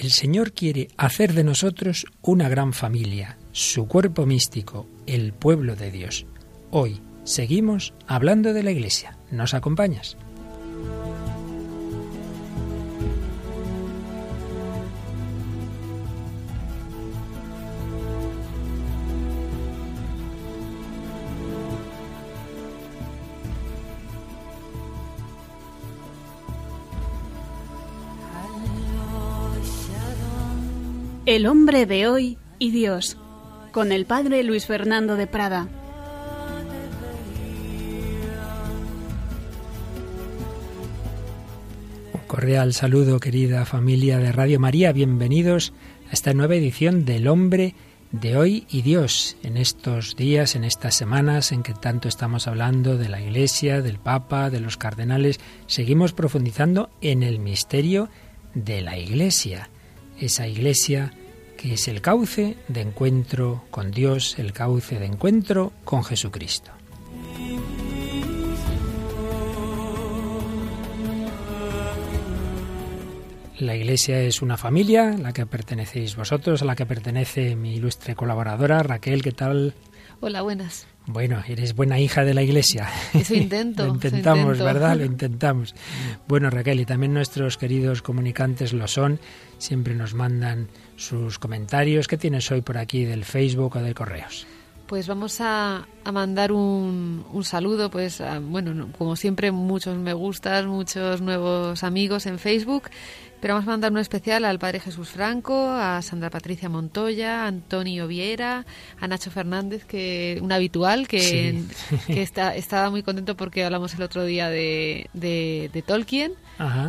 el Señor quiere hacer de nosotros una gran familia, su cuerpo místico, el pueblo de Dios. Hoy seguimos hablando de la Iglesia. ¿Nos acompañas? El hombre de hoy y Dios, con el padre Luis Fernando de Prada. Un cordial saludo, querida familia de Radio María. Bienvenidos a esta nueva edición del hombre de hoy y Dios. En estos días, en estas semanas en que tanto estamos hablando de la Iglesia, del Papa, de los cardenales, seguimos profundizando en el misterio de la Iglesia. Esa Iglesia que es el cauce de encuentro con Dios, el cauce de encuentro con Jesucristo. La Iglesia es una familia, a la que pertenecéis vosotros, a la que pertenece mi ilustre colaboradora Raquel, ¿qué tal? Hola, buenas. Bueno, eres buena hija de la Iglesia. Eso intento. lo intentamos, ¿verdad? Lo intentamos. Bueno, Raquel, y también nuestros queridos comunicantes lo son. Siempre nos mandan sus comentarios. ¿Qué tienes hoy por aquí del Facebook o de correos? Pues vamos a, mandar un, saludo, pues bueno, como siempre, muchos me gustas, muchos nuevos amigos en Facebook, pero vamos a mandar un especial al Padre Jesús Franco, a Sandra Patricia Montoya, a Antonio Viera, a Nacho Fernández, que un habitual, que, está, estaba muy contento porque hablamos el otro día de, de, Tolkien.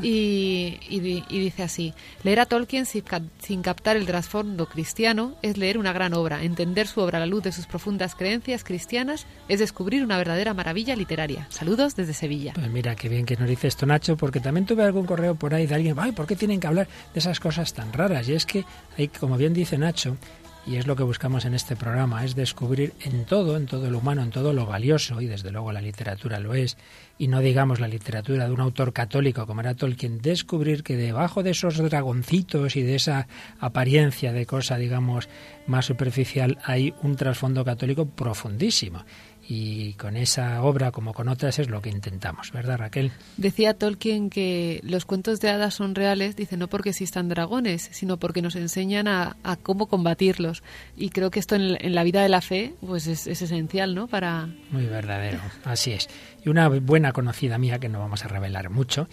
Y, y, dice así, leer a Tolkien sin, sin captar el trasfondo cristiano es leer una gran obra, entender su obra a la luz de sus profundas creencias cristianas es descubrir una verdadera maravilla literaria. Saludos desde Sevilla. Pues mira, qué bien que nos dice esto Nacho, porque también tuve algún correo por ahí de alguien, ay, ¿por qué tienen que hablar de esas cosas tan raras. Y es que hay, como bien dice Nacho, y es lo que buscamos en este programa, es descubrir en todo, en todo lo humano, en todo lo valioso, y desde luego la literatura lo es, y no digamos la literatura de un autor católico como era Tolkien, descubrir que debajo de esos dragoncitos y de esa apariencia de cosa, digamos, más superficial, hay un trasfondo católico profundísimo y con esa obra como con otras es lo que intentamos, ¿verdad Raquel? Decía Tolkien que los cuentos de hadas son reales, dice no porque existan dragones, sino porque nos enseñan a, cómo combatirlos. Y creo que esto en, la vida de la fe pues es, esencial, ¿no? Para... Muy verdadero, así es. Y una buena conocida mía, que no vamos a revelar mucho,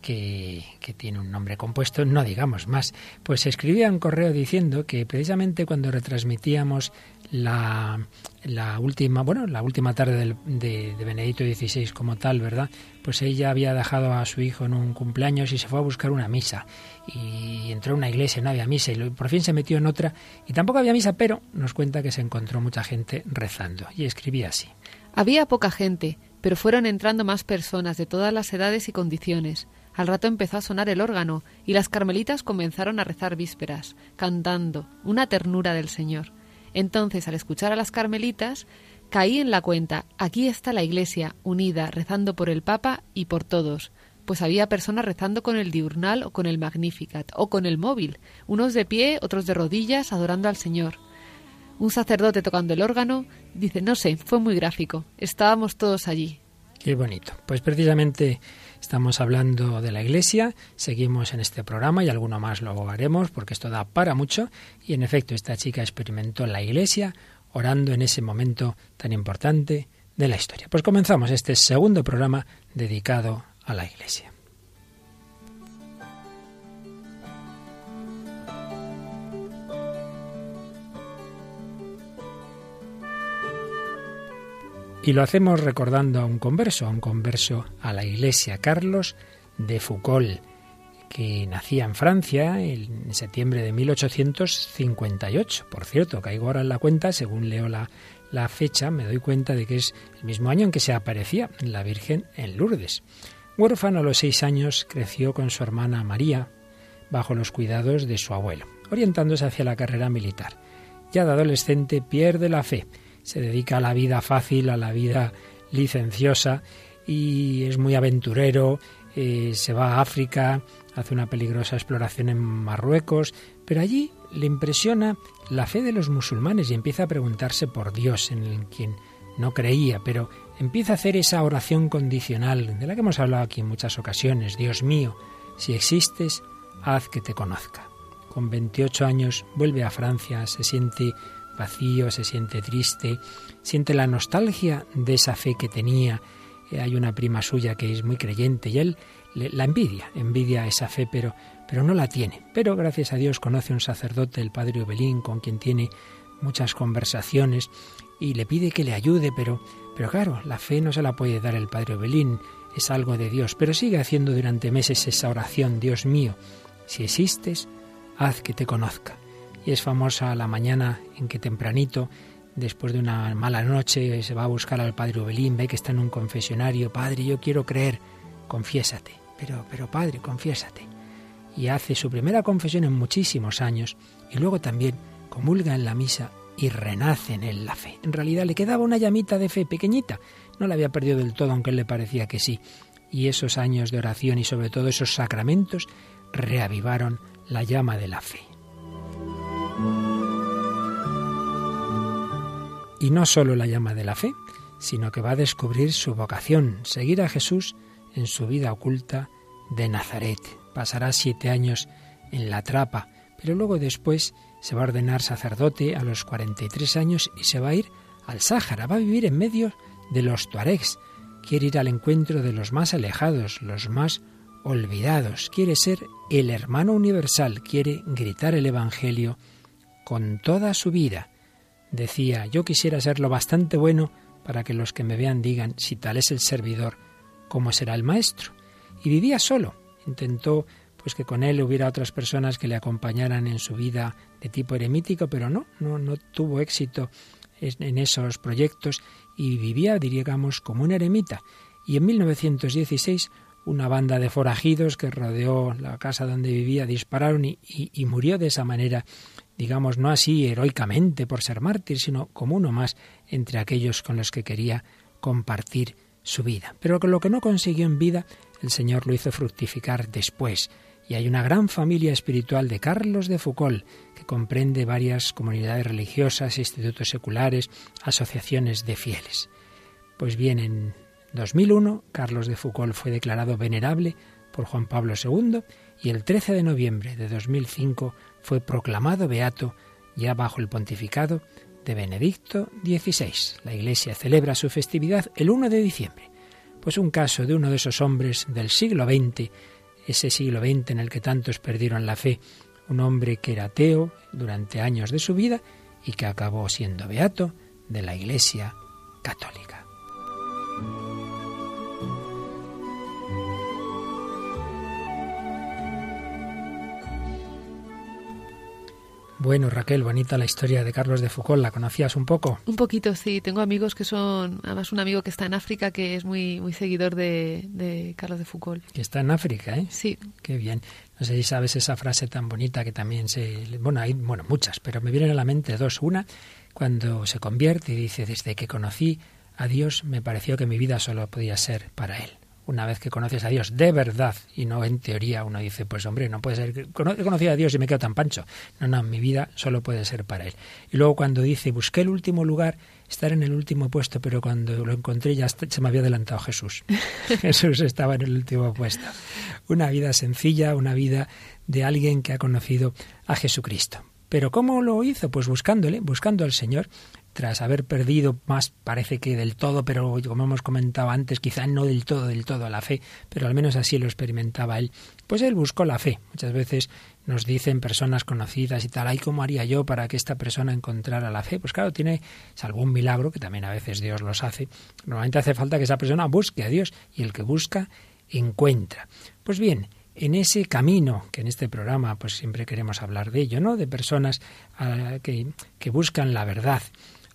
que, que, tiene un nombre compuesto, no digamos más, pues escribía un correo diciendo que precisamente cuando retransmitíamos la, última, bueno, la última tarde de, de, Benedicto XVI como tal, ¿verdad? Pues ella había dejado a su hijo en un cumpleaños y se fue a buscar una misa. Y entró a una iglesia, no había misa, y por fin se metió en otra, y tampoco había misa, pero nos cuenta que se encontró mucha gente rezando. Y escribía así. Había poca gente, pero fueron entrando más personas de todas las edades y condiciones. Al rato empezó a sonar el órgano, y las carmelitas comenzaron a rezar vísperas, cantando, una ternura del Señor. Entonces, al escuchar a las carmelitas, caí en la cuenta, aquí está la Iglesia, unida, rezando por el Papa y por todos, pues había personas rezando con el diurnal o con el Magnificat o con el móvil, unos de pie, otros de rodillas, adorando al Señor. Un sacerdote tocando el órgano dice, no sé, fue muy gráfico, estábamos todos allí. Qué bonito. Pues precisamente Estamos hablando de la Iglesia, seguimos en este programa y alguno más lo haremos porque esto da para mucho. Y en efecto, esta chica experimentó la Iglesia orando en ese momento tan importante de la historia. Pues comenzamos este segundo programa dedicado a la Iglesia. Y lo hacemos recordando a un converso, a un converso a la Iglesia, Carlos de Foucault, que nacía en Francia en septiembre de 1858. Por cierto, caigo ahora en la cuenta, según leo la, fecha, me doy cuenta de que es el mismo año en que se aparecía la Virgen en Lourdes. Huérfano a los seis años, creció con su hermana María bajo los cuidados de su abuelo, orientándose hacia la carrera militar. Ya de adolescente pierde la fe se dedica a la vida fácil, a la vida licenciosa y es muy aventurero, eh, se va a África hace una peligrosa exploración en Marruecos, pero allí le impresiona la fe de los musulmanes y empieza a preguntarse por Dios, en quien no creía, pero empieza a hacer esa oración condicional de la que hemos hablado aquí en muchas ocasiones. Dios mío, si existes, haz que te conozca. Con 28 años vuelve a Francia, se siente vacío, se siente triste, siente la nostalgia de esa fe que tenía. Eh, hay una prima suya que es muy creyente y él la envidia, envidia esa fe, pero, pero no la tiene. Pero gracias a Dios conoce un sacerdote, el padre Obelín, con quien tiene muchas conversaciones y le pide que le ayude, pero, pero claro, la fe no se la puede dar el padre Obelín, es algo de Dios, pero sigue haciendo durante meses esa oración, Dios mío, si existes, haz que te conozca. Y es famosa la mañana en que tempranito, después de una mala noche, se va a buscar al padre Obelín, ve que está en un confesionario, Padre, yo quiero creer, confiésate, pero, pero Padre, confiésate. Y hace su primera confesión en muchísimos años, y luego también comulga en la misa y renace en él la fe. En realidad le quedaba una llamita de fe pequeñita, no la había perdido del todo, aunque él le parecía que sí. Y esos años de oración y sobre todo esos sacramentos reavivaron la llama de la fe. Y no solo la llama de la fe, sino que va a descubrir su vocación, seguir a Jesús en su vida oculta de Nazaret. Pasará siete años en la trapa, pero luego después se va a ordenar sacerdote a los 43 años y se va a ir al Sáhara, va a vivir en medio de los tuaregs, quiere ir al encuentro de los más alejados, los más olvidados, quiere ser el hermano universal, quiere gritar el Evangelio con toda su vida. Decía, yo quisiera ser lo bastante bueno para que los que me vean digan, si tal es el servidor, ¿cómo será el maestro? Y vivía solo. Intentó pues que con él hubiera otras personas que le acompañaran en su vida de tipo eremítico, pero no, no, no tuvo éxito en esos proyectos y vivía, diríamos, como un eremita. Y en 1916 una banda de forajidos que rodeó la casa donde vivía dispararon y, y, murió de esa manera, digamos, no así heroicamente por ser mártir, sino como uno más entre aquellos con los que quería compartir su vida. Pero lo que no consiguió en vida, el Señor lo hizo fructificar después. Y hay una gran familia espiritual de Carlos de Foucault, que comprende varias comunidades religiosas, institutos seculares, asociaciones de fieles. Pues bien, en 2001, Carlos de Foucault fue declarado venerable por Juan Pablo II y el 13 de noviembre de 2005 fue proclamado beato ya bajo el pontificado de Benedicto XVI. La Iglesia celebra su festividad el 1 de diciembre. Pues un caso de uno de esos hombres del siglo XX, ese siglo XX en el que tantos perdieron la fe, un hombre que era ateo durante años de su vida y que acabó siendo beato de la Iglesia católica. Bueno, Raquel, bonita la historia de Carlos de Foucault. ¿La conocías un poco? Un poquito, sí. Tengo amigos que son, además un amigo que está en África que es muy, muy seguidor de, Carlos de Foucault. Que está en África, ¿eh? Sí. Qué bien. No sé si sabes esa frase tan bonita que también se... Bueno, hay bueno, muchas, pero me vienen a la mente dos. Una, cuando se convierte y dice, desde que conocí a Dios me pareció que mi vida solo podía ser para Él una vez que conoces a Dios de verdad y no en teoría, uno dice, pues hombre, no puede ser que he conocido a Dios y me quedo tan pancho. No, no, mi vida solo puede ser para Él. Y luego cuando dice, busqué el último lugar, estar en el último puesto, pero cuando lo encontré ya se me había adelantado Jesús. Jesús estaba en el último puesto. Una vida sencilla, una vida de alguien que ha conocido a Jesucristo. Pero ¿cómo lo hizo? Pues buscándole, buscando al Señor tras haber perdido más, parece que del todo, pero como hemos comentado antes, quizá no del todo, del todo la fe, pero al menos así lo experimentaba él, pues él buscó la fe. Muchas veces nos dicen personas conocidas y tal, ay, ¿cómo haría yo para que esta persona encontrara la fe? Pues claro, tiene algún milagro, que también a veces Dios los hace. Normalmente hace falta que esa persona busque a Dios y el que busca, encuentra. Pues bien, en ese camino, que en este programa pues siempre queremos hablar de ello, ¿no? De personas ah, que, que buscan la verdad.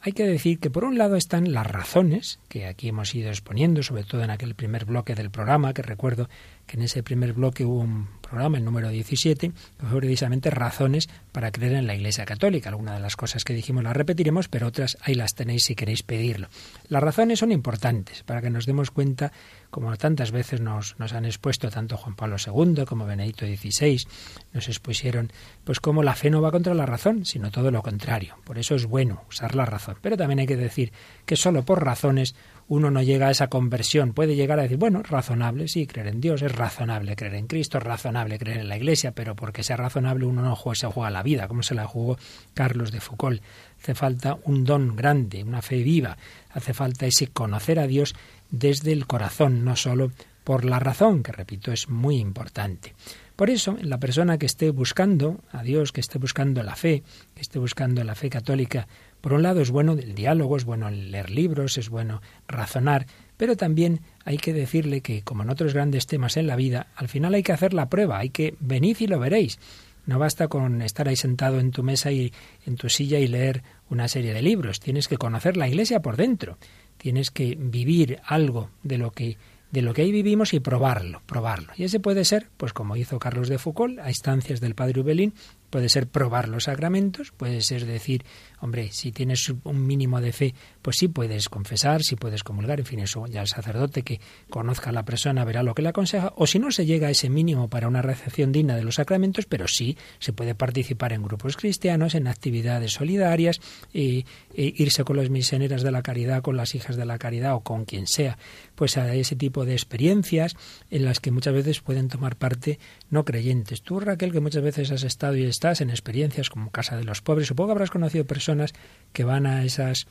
Hay que decir que por un lado están las razones que aquí hemos ido exponiendo, sobre todo en aquel primer bloque del programa, que recuerdo que en ese primer bloque hubo un programa, el número 17, que fue precisamente razones para creer en la Iglesia Católica. Algunas de las cosas que dijimos las repetiremos, pero otras ahí las tenéis si queréis pedirlo. Las razones son importantes para que nos demos cuenta, como tantas veces nos, nos han expuesto tanto Juan Pablo II como Benedicto XVI, nos expusieron, pues como la fe no va contra la razón, sino todo lo contrario. Por eso es bueno usar la razón. Pero también hay que decir que solo por razones uno no llega a esa conversión. Puede llegar a decir, bueno, razonable, sí, creer en Dios, es razonable creer en Cristo, es razonable creer en la Iglesia, pero porque sea razonable uno no juega, se juega la vida, como se la jugó Carlos de Foucault. Hace falta un don grande, una fe viva, hace falta ese conocer a Dios desde el corazón, no solo por la razón, que repito, es muy importante. Por eso, la persona que esté buscando a Dios, que esté buscando la fe, que esté buscando la fe católica, por un lado es bueno el diálogo, es bueno leer libros, es bueno razonar, pero también hay que decirle que, como en otros grandes temas en la vida, al final hay que hacer la prueba, hay que venir y lo veréis. No basta con estar ahí sentado en tu mesa y en tu silla y leer una serie de libros. Tienes que conocer la Iglesia por dentro. Tienes que vivir algo de lo que de lo que ahí vivimos y probarlo, probarlo. Y ese puede ser, pues como hizo Carlos de Foucault, a instancias del padre Ubelín, puede ser probar los sacramentos, puede ser decir, hombre, si tienes un mínimo de fe, pues sí puedes confesar, sí puedes comulgar, en fin, eso ya el sacerdote que conozca a la persona verá lo que le aconseja, o si no se llega a ese mínimo para una recepción digna de los sacramentos, pero sí se puede participar en grupos cristianos, en actividades solidarias, e, irse con las misioneras de la caridad, con las hijas de la caridad o con quien sea, pues a ese tipo de experiencias en las que muchas veces pueden tomar parte no creyentes. Tú, Raquel, que muchas veces has estado y estás en experiencias como Casa de los Pobres, supongo que habrás conocido personas que van a esas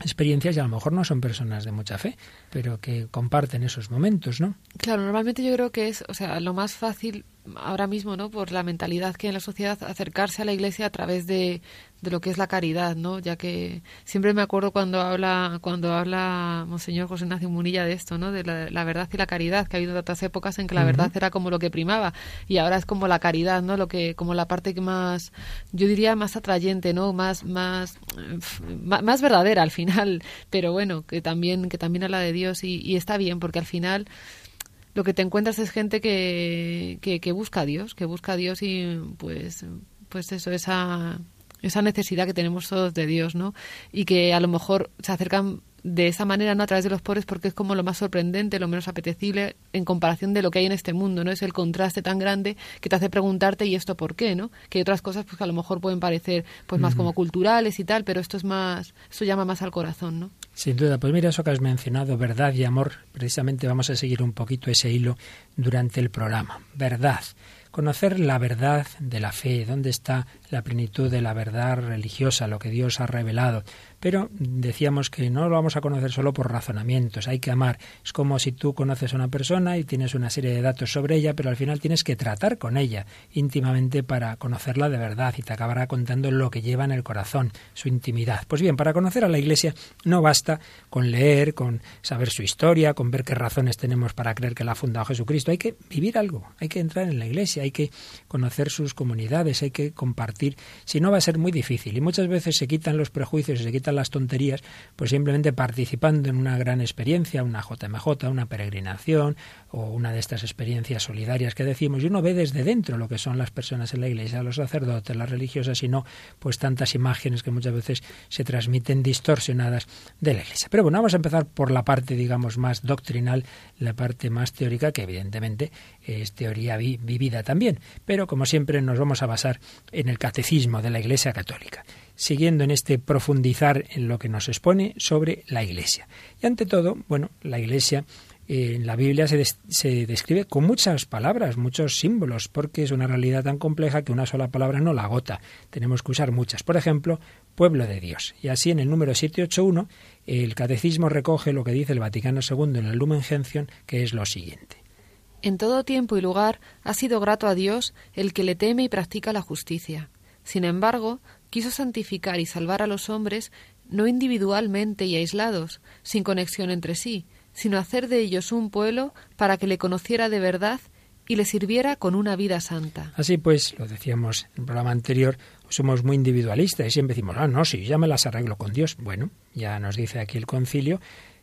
experiencias y a lo mejor no son personas de mucha fe, pero que comparten esos momentos, ¿no? Claro, normalmente yo creo que es, o sea, lo más fácil ahora mismo, ¿no? Por la mentalidad que hay en la sociedad, acercarse a la Iglesia a través de, de lo que es la caridad, ¿no? Ya que siempre me acuerdo cuando habla cuando habla Monseñor José Ignacio Munilla de esto, ¿no? De la, verdad y la caridad, que ha habido otras épocas en que la verdad era como lo que primaba y ahora es como la caridad, ¿no? Lo que como la parte que más yo diría más atrayente, ¿no? Más más más, verdadera al final, pero bueno, que también que también habla de Dios y, y está bien porque al final lo que te encuentras es gente que, que, busca a Dios, que busca a Dios y pues, pues eso, esa, esa necesidad que tenemos todos de Dios, ¿no? Y que a lo mejor se acercan de esa manera, ¿no? A través de los pobres, porque es como lo más sorprendente, lo menos apetecible en comparación de lo que hay en este mundo, ¿no? Es el contraste tan grande que te hace preguntarte, ¿y esto por qué, no? Que hay otras cosas, pues que a lo mejor pueden parecer, pues más como culturales y tal, pero esto es más, esto llama más al corazón, ¿no? Sin duda, pues mira eso que has mencionado, verdad y amor, precisamente vamos a seguir un poquito ese hilo durante el programa. Verdad conocer la verdad de la fe, dónde está la plenitud de la verdad religiosa, lo que Dios ha revelado, pero decíamos que no lo vamos a conocer solo por razonamientos, hay que amar. Es como si tú conoces a una persona y tienes una serie de datos sobre ella, pero al final tienes que tratar con ella íntimamente para conocerla de verdad y te acabará contando lo que lleva en el corazón, su intimidad. Pues bien, para conocer a la Iglesia no basta con leer, con saber su historia, con ver qué razones tenemos para creer que la ha fundado Jesucristo. Hay que vivir algo, hay que entrar en la Iglesia, hay que conocer sus comunidades, hay que compartir. Si no va a ser muy difícil y muchas veces se quitan los prejuicios y se quitan las tonterías, pues simplemente participando en una gran experiencia, una JMJ, una peregrinación o una de estas experiencias solidarias que decimos, y uno ve desde dentro lo que son las personas en la iglesia, los sacerdotes, las religiosas, y no pues tantas imágenes que muchas veces se transmiten distorsionadas de la iglesia. Pero bueno, vamos a empezar por la parte, digamos, más doctrinal, la parte más teórica, que evidentemente es teoría vivida también, pero como siempre nos vamos a basar en el catecismo de la Iglesia Católica siguiendo en este profundizar en lo que nos expone sobre la Iglesia. Y ante todo, bueno, la Iglesia eh, en la Biblia se, describe con muchas palabras, muchos símbolos, porque es una realidad tan compleja que una sola palabra no la agota. Tenemos que usar muchas. Por ejemplo, pueblo de Dios. Y así en el número 781 el catecismo recoge lo que dice el Vaticano II en el Lumen Gentium, que es lo siguiente. En todo tiempo y lugar ha sido grato a Dios el que le teme y practica la justicia. Sin embargo, quiso santificar y salvar a los hombres no individualmente y aislados, sin conexión entre sí, sino hacer de ellos un pueblo para que le conociera de verdad y le sirviera con una vida santa. Así pues, lo decíamos en el programa anterior, somos muy individualistas y siempre decimos, ah, no, si ya me las arreglo con Dios. Bueno, ya nos dice aquí el concilio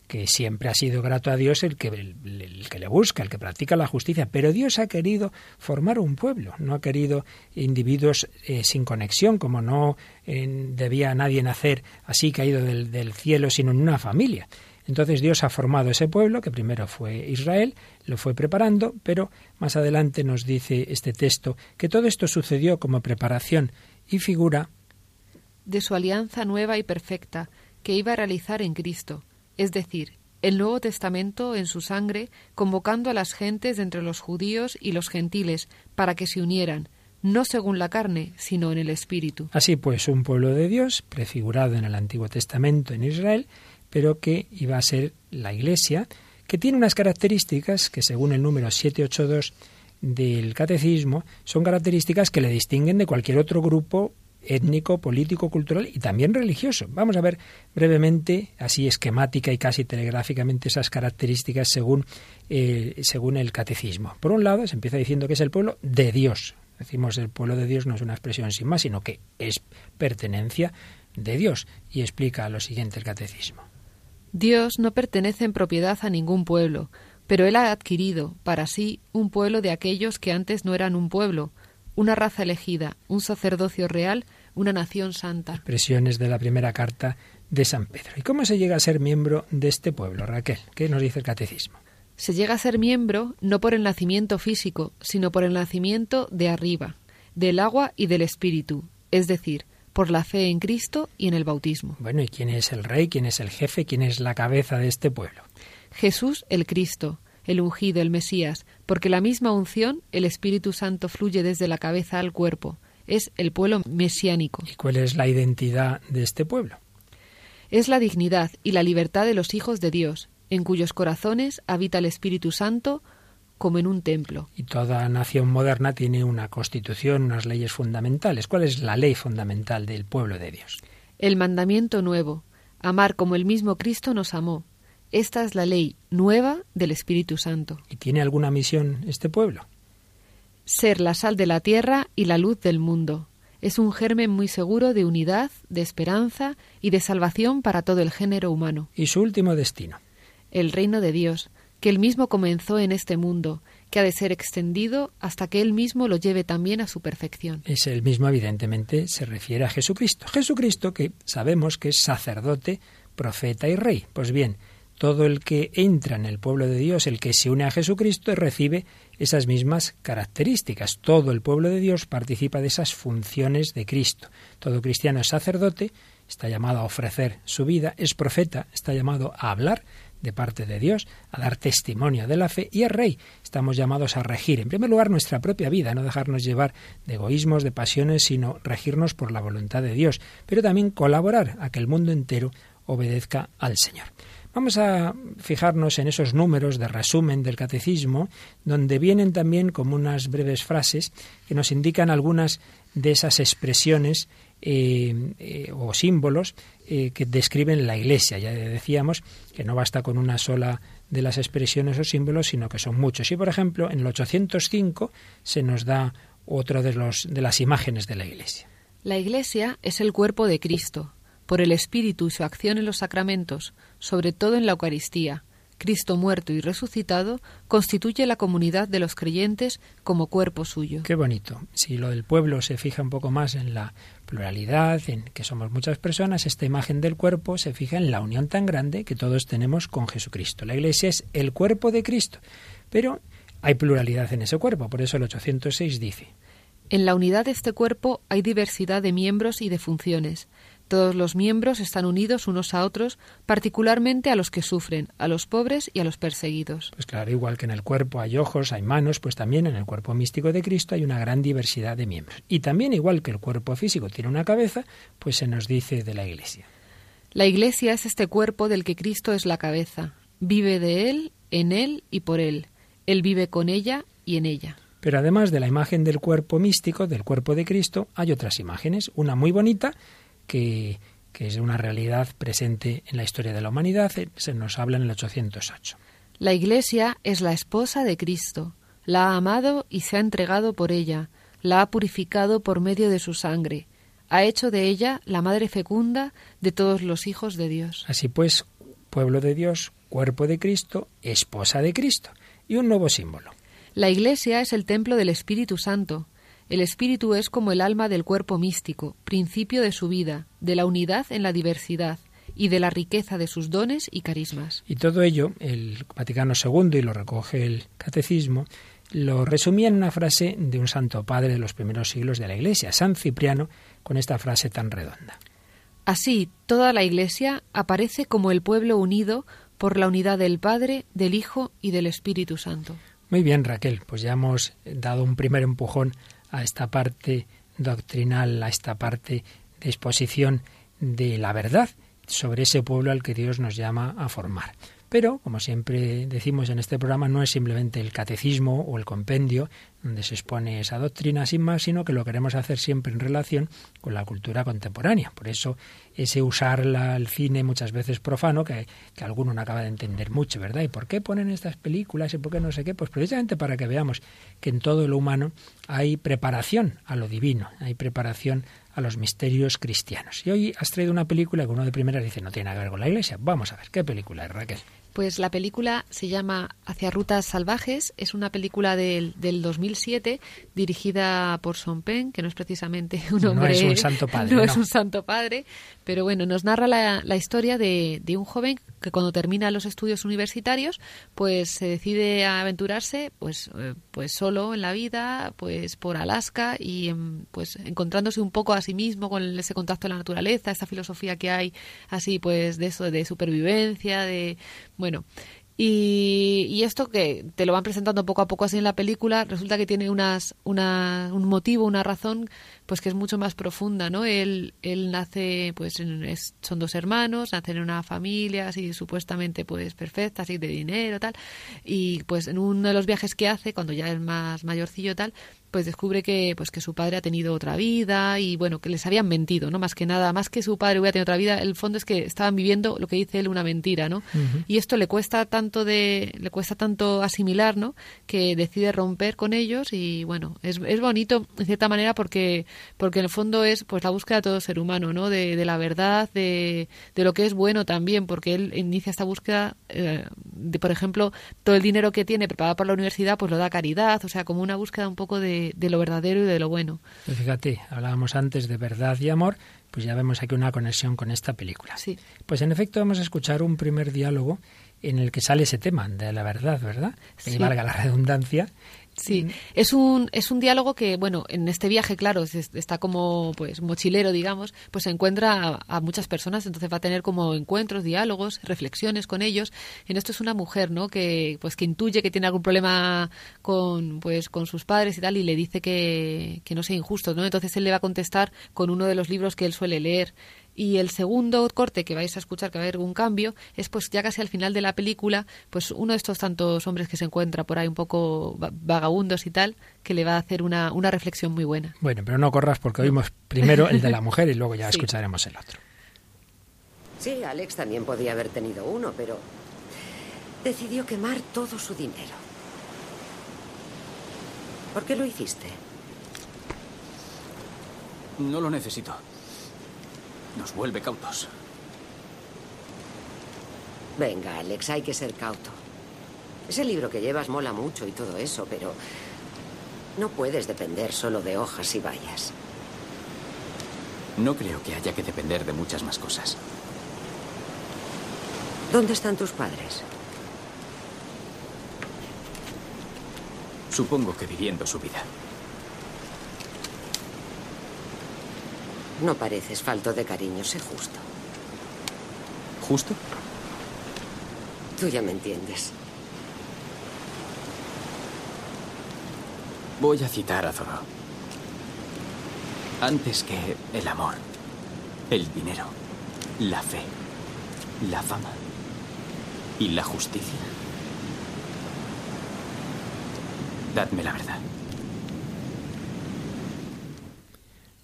que siempre ha sido grato a Dios el que, el, que le busca, el que practica la justicia. Pero Dios ha querido formar un pueblo, no ha querido individuos eh, sin conexión, como no debía nadie nacer así caído del, del cielo, sino en una familia. Entonces Dios ha formado ese pueblo, que primero fue Israel, lo fue preparando, pero más adelante nos dice este texto que todo esto sucedió como preparación y figura de su alianza nueva y perfecta que iba a realizar en Cristo es decir, el Nuevo Testamento en su sangre, convocando a las gentes de entre los judíos y los gentiles para que se unieran, no según la carne, sino en el Espíritu. Así pues, un pueblo de Dios, prefigurado en el Antiguo Testamento en Israel, pero que iba a ser la Iglesia, que tiene unas características que, según el número 782 del Catecismo, son características que le distinguen de cualquier otro grupo étnico, político, cultural y también religioso. Vamos a ver brevemente, así esquemática y casi telegráficamente, esas características según, eh, según el catecismo. Por un lado, se empieza diciendo que es el pueblo de Dios. Decimos el pueblo de Dios no es una expresión sin más, sino que es pertenencia de Dios. Y explica lo siguiente el catecismo. Dios no pertenece en propiedad a ningún pueblo, pero Él ha adquirido para sí un pueblo de aquellos que antes no eran un pueblo, una raza elegida, un sacerdocio real, una nación santa. Expresiones de la primera carta de San Pedro. ¿Y cómo se llega a ser miembro de este pueblo, Raquel? ¿Qué nos dice el catecismo? Se llega a ser miembro no por el nacimiento físico, sino por el nacimiento de arriba, del agua y del espíritu, es decir, por la fe en Cristo y en el bautismo. Bueno, ¿y quién es el rey? ¿Quién es el jefe? ¿Quién es la cabeza de este pueblo? Jesús el Cristo, el ungido, el Mesías, porque la misma unción, el Espíritu Santo fluye desde la cabeza al cuerpo. Es el pueblo mesiánico. ¿Y cuál es la identidad de este pueblo? Es la dignidad y la libertad de los hijos de Dios, en cuyos corazones habita el Espíritu Santo como en un templo. Y toda nación moderna tiene una constitución, unas leyes fundamentales. ¿Cuál es la ley fundamental del pueblo de Dios? El mandamiento nuevo, amar como el mismo Cristo nos amó, esta es la ley nueva del Espíritu Santo. ¿Y tiene alguna misión este pueblo? Ser la sal de la tierra y la luz del mundo. Es un germen muy seguro de unidad, de esperanza y de salvación para todo el género humano. ¿Y su último destino? El reino de Dios, que él mismo comenzó en este mundo, que ha de ser extendido hasta que él mismo lo lleve también a su perfección. Es el mismo, evidentemente, se refiere a Jesucristo. Jesucristo que sabemos que es sacerdote, profeta y rey. Pues bien, todo el que entra en el pueblo de Dios, el que se une a Jesucristo, recibe esas mismas características. Todo el pueblo de Dios participa de esas funciones de Cristo. Todo cristiano es sacerdote, está llamado a ofrecer su vida, es profeta, está llamado a hablar de parte de Dios, a dar testimonio de la fe y es rey. Estamos llamados a regir, en primer lugar, nuestra propia vida, no dejarnos llevar de egoísmos, de pasiones, sino regirnos por la voluntad de Dios, pero también colaborar a que el mundo entero obedezca al Señor. Vamos a fijarnos en esos números de resumen del catecismo, donde vienen también como unas breves frases que nos indican algunas de esas expresiones eh, eh, o símbolos eh, que describen la Iglesia. Ya decíamos que no basta con una sola de las expresiones o símbolos, sino que son muchos. Y, por ejemplo, en el 805 se nos da otra de, los, de las imágenes de la Iglesia. La Iglesia es el cuerpo de Cristo, por el Espíritu y su acción en los sacramentos, sobre todo en la Eucaristía, Cristo muerto y resucitado, constituye la comunidad de los creyentes como cuerpo suyo. Qué bonito. Si lo del pueblo se fija un poco más en la pluralidad, en que somos muchas personas, esta imagen del cuerpo se fija en la unión tan grande que todos tenemos con Jesucristo. La Iglesia es el cuerpo de Cristo, pero hay pluralidad en ese cuerpo, por eso el 806 dice. En la unidad de este cuerpo hay diversidad de miembros y de funciones, todos los miembros están unidos unos a otros, particularmente a los que sufren, a los pobres y a los perseguidos. Pues claro, igual que en el cuerpo hay ojos, hay manos, pues también en el cuerpo místico de Cristo hay una gran diversidad de miembros. Y también igual que el cuerpo físico tiene una cabeza, pues se nos dice de la Iglesia. La Iglesia es este cuerpo del que Cristo es la cabeza. Vive de Él, en Él y por Él. Él vive con ella y en ella. Pero además de la imagen del cuerpo místico, del cuerpo de Cristo, hay otras imágenes. Una muy bonita que, es una realidad presente en la historia de la humanidad, eh, se nos habla en el 808. La Iglesia es la esposa de Cristo, la ha amado y se ha entregado por ella, la ha purificado por medio de su sangre, ha hecho de ella la madre fecunda de todos los hijos de Dios. Así pues, pueblo de Dios, cuerpo de Cristo, esposa de Cristo, y un nuevo símbolo. La Iglesia es el templo del Espíritu Santo. El Espíritu es como el alma del cuerpo místico, principio de su vida, de la unidad en la diversidad y de la riqueza de sus dones y carismas. Y todo ello, el Vaticano II, y lo recoge el Catecismo, lo resumía en una frase de un santo padre de los primeros siglos de la Iglesia, San Cipriano, con esta frase tan redonda. Así, toda la Iglesia aparece como el pueblo unido por la unidad del Padre, del Hijo y del Espíritu Santo. Muy bien, Raquel, pues ya hemos dado un primer empujón a esta parte doctrinal, a esta parte de exposición de la verdad sobre ese pueblo al que Dios nos llama a formar. Pero, como siempre decimos en este programa, no es simplemente el catecismo o el compendio donde se expone esa doctrina sin más, sino que lo queremos hacer siempre en relación con la cultura contemporánea. Por eso ese usar el cine muchas veces profano, que, que alguno no acaba de entender mucho, ¿verdad? ¿Y por qué ponen estas películas y por qué no sé qué? Pues precisamente para que veamos que en todo lo humano hay preparación a lo divino, hay preparación a los misterios cristianos. Y hoy has traído una película que uno de primeras dice no tiene nada que ver con la iglesia. Vamos a ver, ¿qué película es, Raquel? Pues la película se llama Hacia Rutas Salvajes, es una película del, del 2007 dirigida por Son Pen, que no es precisamente un hombre... No es un santo padre. No, es un santo padre, pero bueno, nos narra la, historia de, de, un joven que cuando termina los estudios universitarios, pues se decide a aventurarse pues, eh, pues solo en la vida, pues por Alaska y em, pues encontrándose un poco a sí mismo con ese contacto con la naturaleza, esa filosofía que hay así pues de eso, de supervivencia, de bueno, y, y, esto que te lo van presentando poco a poco así en la película, resulta que tiene unas, una, un motivo, una razón, pues que es mucho más profunda, ¿no? Él, él nace, pues en, es, son dos hermanos, nacen en una familia así supuestamente pues perfecta, así de dinero, tal, y pues en uno de los viajes que hace, cuando ya es más mayorcillo tal, pues descubre que pues que su padre ha tenido otra vida y bueno que les habían mentido no más que nada más que su padre hubiera tenido otra vida el fondo es que estaban viviendo lo que dice él una mentira no uh -huh. y esto le cuesta tanto de le cuesta tanto asimilar no que decide romper con ellos y bueno es, es bonito en cierta manera porque porque en el fondo es pues la búsqueda de todo ser humano no de, de la verdad de, de, lo que es bueno también porque él inicia esta búsqueda eh, de por ejemplo todo el dinero que tiene preparado para la universidad pues lo da a caridad o sea como una búsqueda un poco de de, lo verdadero y de lo bueno. Pues fíjate, hablábamos antes de verdad y amor, pues ya vemos aquí una conexión con esta película. Sí. Pues en efecto vamos a escuchar un primer diálogo en el que sale ese tema de la verdad, ¿verdad? Sí. Y valga la redundancia, Sí, es un, es un diálogo que, bueno, en este viaje, claro, está como pues mochilero, digamos, pues se encuentra a, a, muchas personas, entonces va a tener como encuentros, diálogos, reflexiones con ellos. En esto es una mujer, ¿no? Que pues que intuye que tiene algún problema con pues con sus padres y tal y le dice que, que no sea injusto, ¿no? Entonces él le va a contestar con uno de los libros que él suele leer y el segundo corte que vais a escuchar que va a haber un cambio es pues ya casi al final de la película pues uno de estos tantos hombres que se encuentra por ahí un poco vagabundos y tal que le va a hacer una, una reflexión muy buena bueno pero no corras porque oímos primero el de la mujer y luego ya sí. escucharemos el otro sí Alex también podía haber tenido uno pero decidió quemar todo su dinero ¿por qué lo hiciste? no lo necesito nos vuelve cautos. Venga, Alex, hay que ser cauto. Ese libro que llevas mola mucho y todo eso, pero no puedes depender solo de hojas y vallas. No creo que haya que depender de muchas más cosas. ¿Dónde están tus padres? Supongo que viviendo su vida. No pareces falto de cariño, sé justo. ¿Justo? Tú ya me entiendes. Voy a citar a Thoreau. Antes que el amor, el dinero, la fe, la fama y la justicia. Dadme la verdad.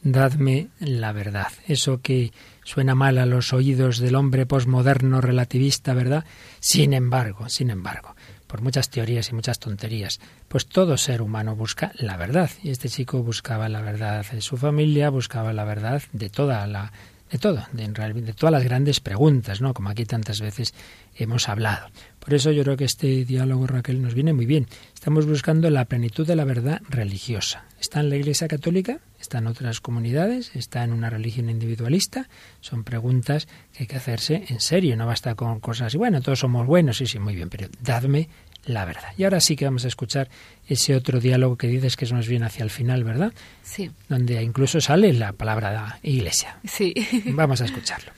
Dadme la verdad. Eso que suena mal a los oídos del hombre posmoderno relativista, ¿verdad? Sin embargo, sin embargo, por muchas teorías y muchas tonterías, pues todo ser humano busca la verdad. Y este chico buscaba la verdad de su familia, buscaba la verdad de toda la de todo, de, de todas las grandes preguntas, ¿no? Como aquí tantas veces hemos hablado. Por eso yo creo que este diálogo, Raquel, nos viene muy bien. Estamos buscando la plenitud de la verdad religiosa. Está en la Iglesia Católica, está en otras comunidades, está en una religión individualista. Son preguntas que hay que hacerse en serio. No basta con cosas y bueno, todos somos buenos, sí, sí, muy bien, pero dadme la verdad. Y ahora sí que vamos a escuchar ese otro diálogo que dices que nos viene hacia el final, ¿verdad? Sí. Donde incluso sale la palabra iglesia. Sí. Vamos a escucharlo.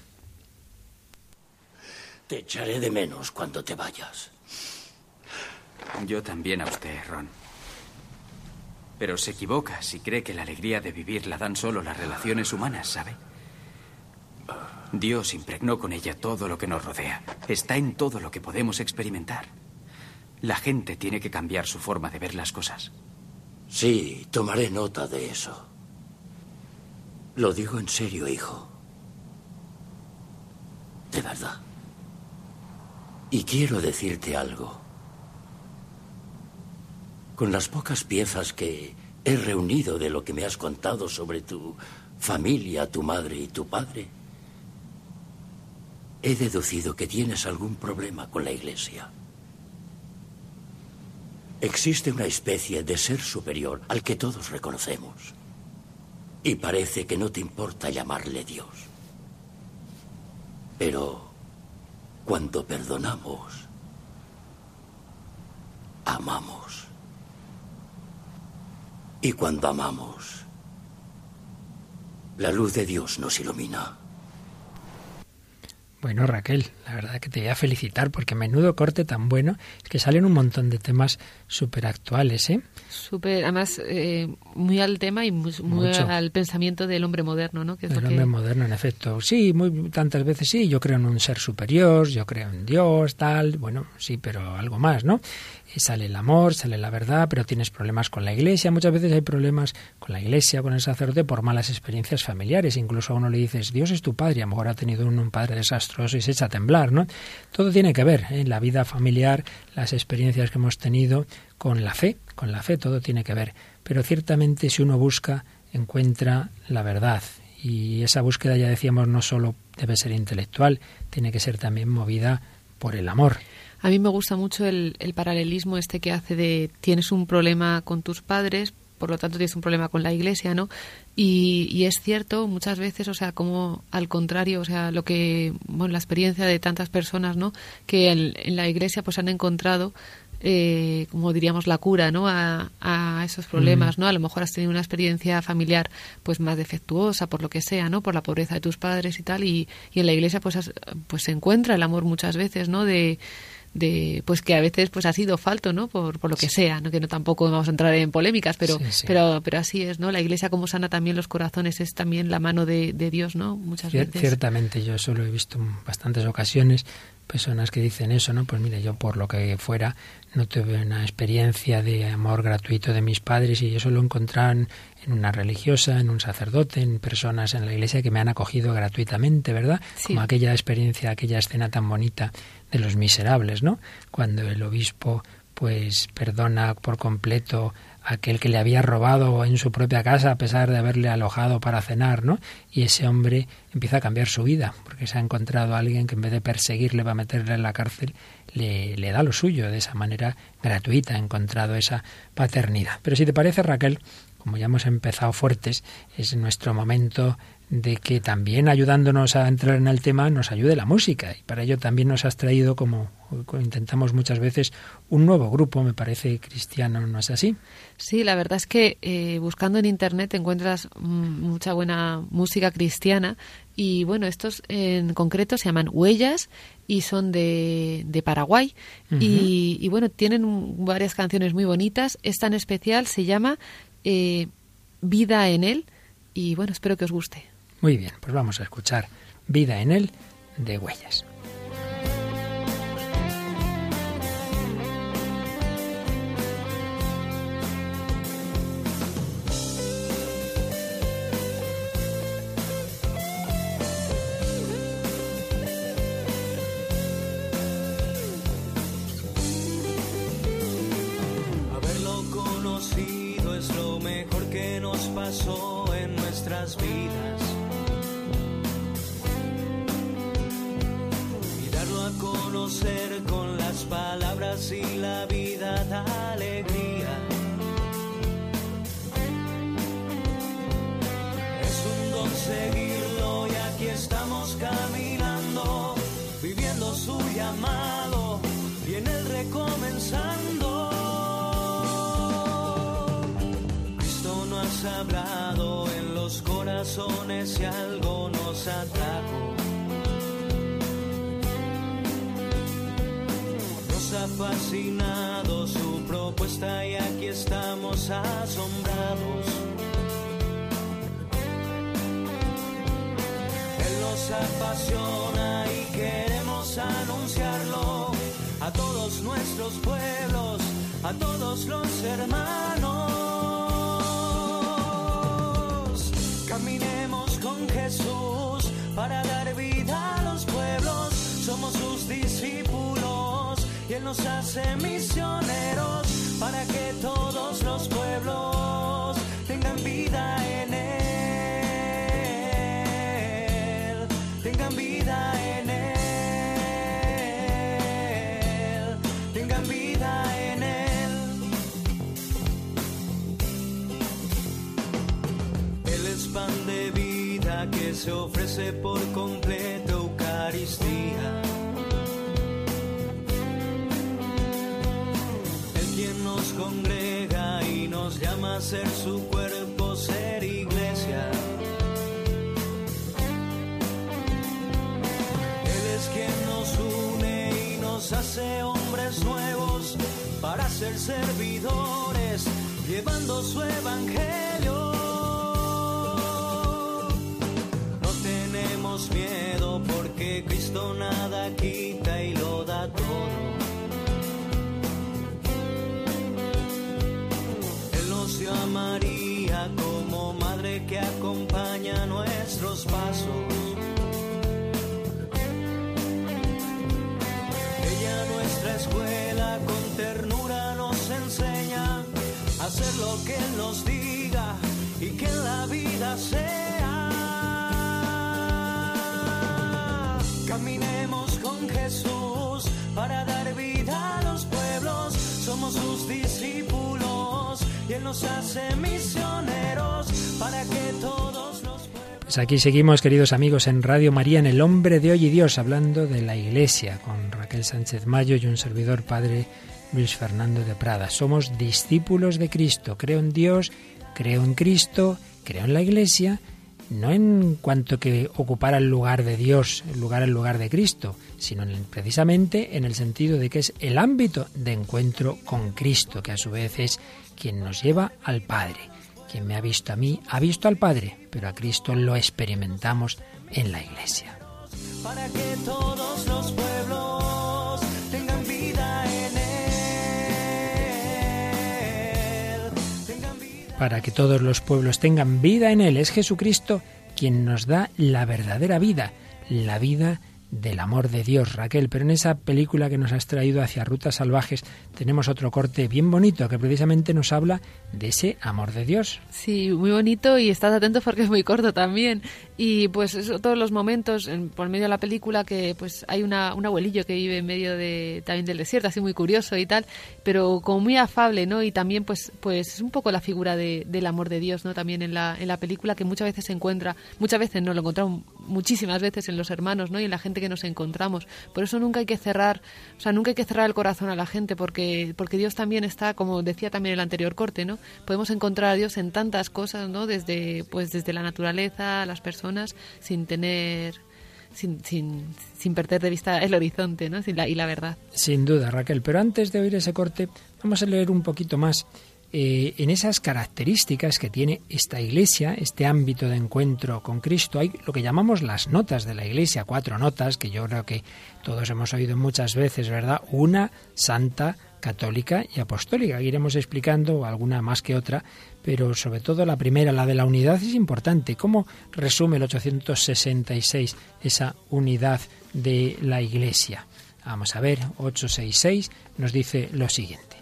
Te echaré de menos cuando te vayas. Yo también a usted, Ron. Pero se equivoca si cree que la alegría de vivir la dan solo las relaciones humanas, ¿sabe? Dios impregnó con ella todo lo que nos rodea. Está en todo lo que podemos experimentar. La gente tiene que cambiar su forma de ver las cosas. Sí, tomaré nota de eso. Lo digo en serio, hijo. De verdad. Y quiero decirte algo. Con las pocas piezas que he reunido de lo que me has contado sobre tu familia, tu madre y tu padre, he deducido que tienes algún problema con la iglesia. Existe una especie de ser superior al que todos reconocemos. Y parece que no te importa llamarle Dios. Pero cuando perdonamos, amamos. Y cuando amamos, la luz de Dios nos ilumina. Bueno, Raquel, la verdad que te voy a felicitar porque menudo corte tan bueno, es que salen un montón de temas súper actuales, ¿eh? Súper, además, eh, muy al tema y muy, al pensamiento del hombre moderno, ¿no? Que el hombre moderno, en efecto. Sí, muy tantas veces sí, yo creo en un ser superior, yo creo en Dios, tal, bueno, sí, pero algo más, ¿no? Sale el amor, sale la verdad, pero tienes problemas con la iglesia. Muchas veces hay problemas con la iglesia, con el sacerdote, por malas experiencias familiares. Incluso a uno le dices, Dios es tu padre, a lo mejor ha tenido un, padre desastroso y se echa a temblar, ¿no? Todo tiene que ver en ¿eh? la vida familiar, las experiencias que hemos tenido con la fe, con la fe todo tiene que ver. Pero ciertamente si uno busca, encuentra la verdad. Y esa búsqueda, ya decíamos, no solo debe ser intelectual, tiene que ser también movida por el amor. A mí me gusta mucho el, paralelismo este que hace de tienes un problema con tus padres, por lo tanto tienes un problema con la iglesia, ¿no? Y, es cierto muchas veces, o sea, como al contrario, o sea, lo que, bueno, la experiencia de tantas personas, ¿no? Que en, la iglesia pues han encontrado eh, como diríamos la cura no a, esos problemas no a lo mejor has tenido una experiencia familiar pues más defectuosa por lo que sea no por la pobreza de tus padres y tal y, y en la iglesia pues pues se encuentra el amor muchas veces no de de pues que a veces pues ha sido falto no por, por lo que sea no que no tampoco vamos a entrar en polémicas pero pero pero así es no la iglesia como sana también los corazones es también la mano de, de Dios no muchas veces. ciertamente yo solo he visto en bastantes ocasiones personas que dicen eso no pues mire yo por lo que fuera no tuve una experiencia de amor gratuito de mis padres y eso lo encontraron en una religiosa, en un sacerdote, en personas en la iglesia que me han acogido gratuitamente, ¿verdad? Como aquella experiencia, aquella escena tan bonita de los miserables, ¿no? Cuando el obispo pues perdona por completo a aquel que le había robado en su propia casa a pesar de haberle alojado para cenar, ¿no? Y ese hombre empieza a cambiar su vida, porque se ha encontrado a alguien que en vez de perseguirle va a meterle en la cárcel, le, le da lo suyo de esa manera gratuita, ha encontrado esa paternidad. Pero si te parece, Raquel, como ya hemos empezado fuertes, es nuestro momento de que también ayudándonos a entrar en el tema nos ayude la música. Y para ello también nos has traído, como intentamos muchas veces, un nuevo grupo, me parece cristiano, ¿no es así? Sí, la verdad es que eh, buscando en Internet encuentras mucha buena música cristiana y bueno, estos en concreto se llaman Huellas y son de, de Paraguay y, y, bueno, tienen varias canciones muy bonitas. Esta en especial se llama eh, Vida en él y bueno, espero que os guste. Muy bien, pues vamos a escuchar Vida en él de Huellas. Apasiona y queremos anunciarlo a todos nuestros pueblos, a todos los hermanos. Caminemos con Jesús para dar vida a los pueblos. Somos sus discípulos y Él nos hace misioneros para que todos los pueblos tengan vida en Él. Se ofrece por completo Eucaristía. El quien nos congrega y nos llama a ser su cuerpo, ser hace hombres nuevos para ser servidores, llevando su evangelio. No tenemos miedo porque Cristo nada hacer lo que Él nos diga y que la vida sea. Caminemos con Jesús para dar vida a los pueblos. Somos sus discípulos y Él nos hace misioneros para que todos los. Pues aquí seguimos, queridos amigos, en Radio María, en El Hombre de Hoy y Dios, hablando de la Iglesia, con Raquel Sánchez Mayo y un servidor padre Luis Fernando de Prada. Somos discípulos de Cristo. Creo en Dios, creo en Cristo, creo en la Iglesia, no en cuanto que ocupara el lugar de Dios, el lugar el lugar de Cristo, sino en- precisamente en el sentido de que es el ámbito de encuentro con Cristo, que a su vez es quien nos lleva al Padre. Quien me ha visto a mí ha visto al Padre, pero a Cristo lo experimentamos en la Iglesia. para que todos los pueblos Para que todos los pueblos tengan vida en Él, es Jesucristo quien nos da la verdadera vida, la vida del amor de Dios, Raquel. Pero en esa película que nos has traído hacia Rutas Salvajes tenemos otro corte bien bonito que precisamente nos habla de ese amor de Dios. Sí, muy bonito y estás atento porque es muy corto también. Y pues eso, todos los momentos en- por medio de la película que pues hay una, un abuelillo que vive en medio de también del desierto, así muy curioso y tal, pero como muy afable, ¿no? Y también pues pues es un poco la figura de- del amor de Dios, ¿no? También en la, en la película que muchas veces se encuentra, muchas veces no, lo encontramos muchísimas veces en los hermanos, ¿no? Y en la gente que nos encontramos. Por eso nunca hay que cerrar, o sea, nunca hay que cerrar el corazón a la gente porque porque Dios también está, como decía también el anterior corte, ¿no? Podemos encontrar a Dios en tantas cosas, ¿no? Desde pues desde la naturaleza, las personas, sin tener sin, sin, sin perder de vista el horizonte, ¿no? Sin la- y la verdad. Sin duda, Raquel. Pero antes de oír ese corte, vamos a leer un poquito más eh, en esas características que tiene esta iglesia, este ámbito de encuentro con Cristo. Hay lo que llamamos las notas de la iglesia, cuatro notas que yo creo que todos hemos oído muchas veces, ¿verdad? Una, santa, católica y apostólica. Iremos explicando alguna más que otra, pero sobre todo la primera, la de la unidad, es importante. ¿Cómo resume el 866 esa unidad de la iglesia? Vamos a ver, 866 nos dice lo siguiente.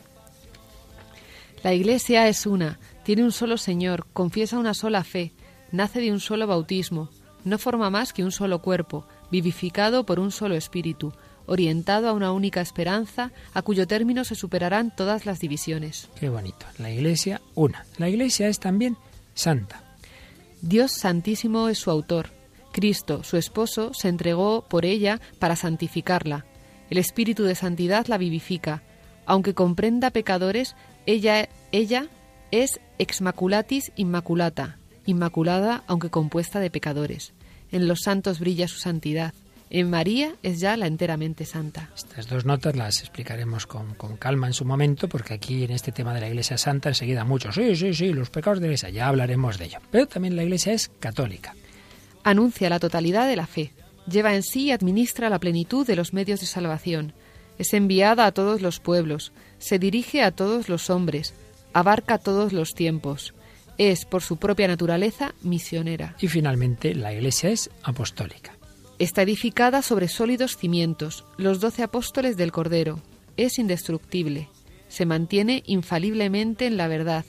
La Iglesia es una, tiene un solo Señor, confiesa una sola fe, nace de un solo bautismo, no forma más que un solo cuerpo, vivificado por un solo Espíritu, orientado a una única esperanza, a cuyo término se superarán todas las divisiones. Qué bonito. La Iglesia, una. La Iglesia es también santa. Dios Santísimo es su autor. Cristo, su esposo, se entregó por ella para santificarla. El Espíritu de Santidad la vivifica. Aunque comprenda pecadores, ella, ella es exmaculatis immaculata, inmaculada aunque compuesta de pecadores. En los santos brilla su santidad. En María es ya la enteramente santa. Estas dos notas las explicaremos con, con, calma en su momento, porque aquí en este tema de la Iglesia Santa enseguida muchos, sí, sí, sí, los pecados de la Iglesia, ya hablaremos de ello. Pero también la Iglesia es católica. Anuncia la totalidad de la fe, lleva en sí y administra la plenitud de los medios de salvación, es enviada a todos los pueblos, se dirige a todos los hombres, abarca todos los tiempos, es por su propia naturaleza misionera. Y finalmente la Iglesia es apostólica. Está edificada sobre sólidos cimientos, los doce apóstoles del Cordero. Es indestructible. Se mantiene infaliblemente en la verdad.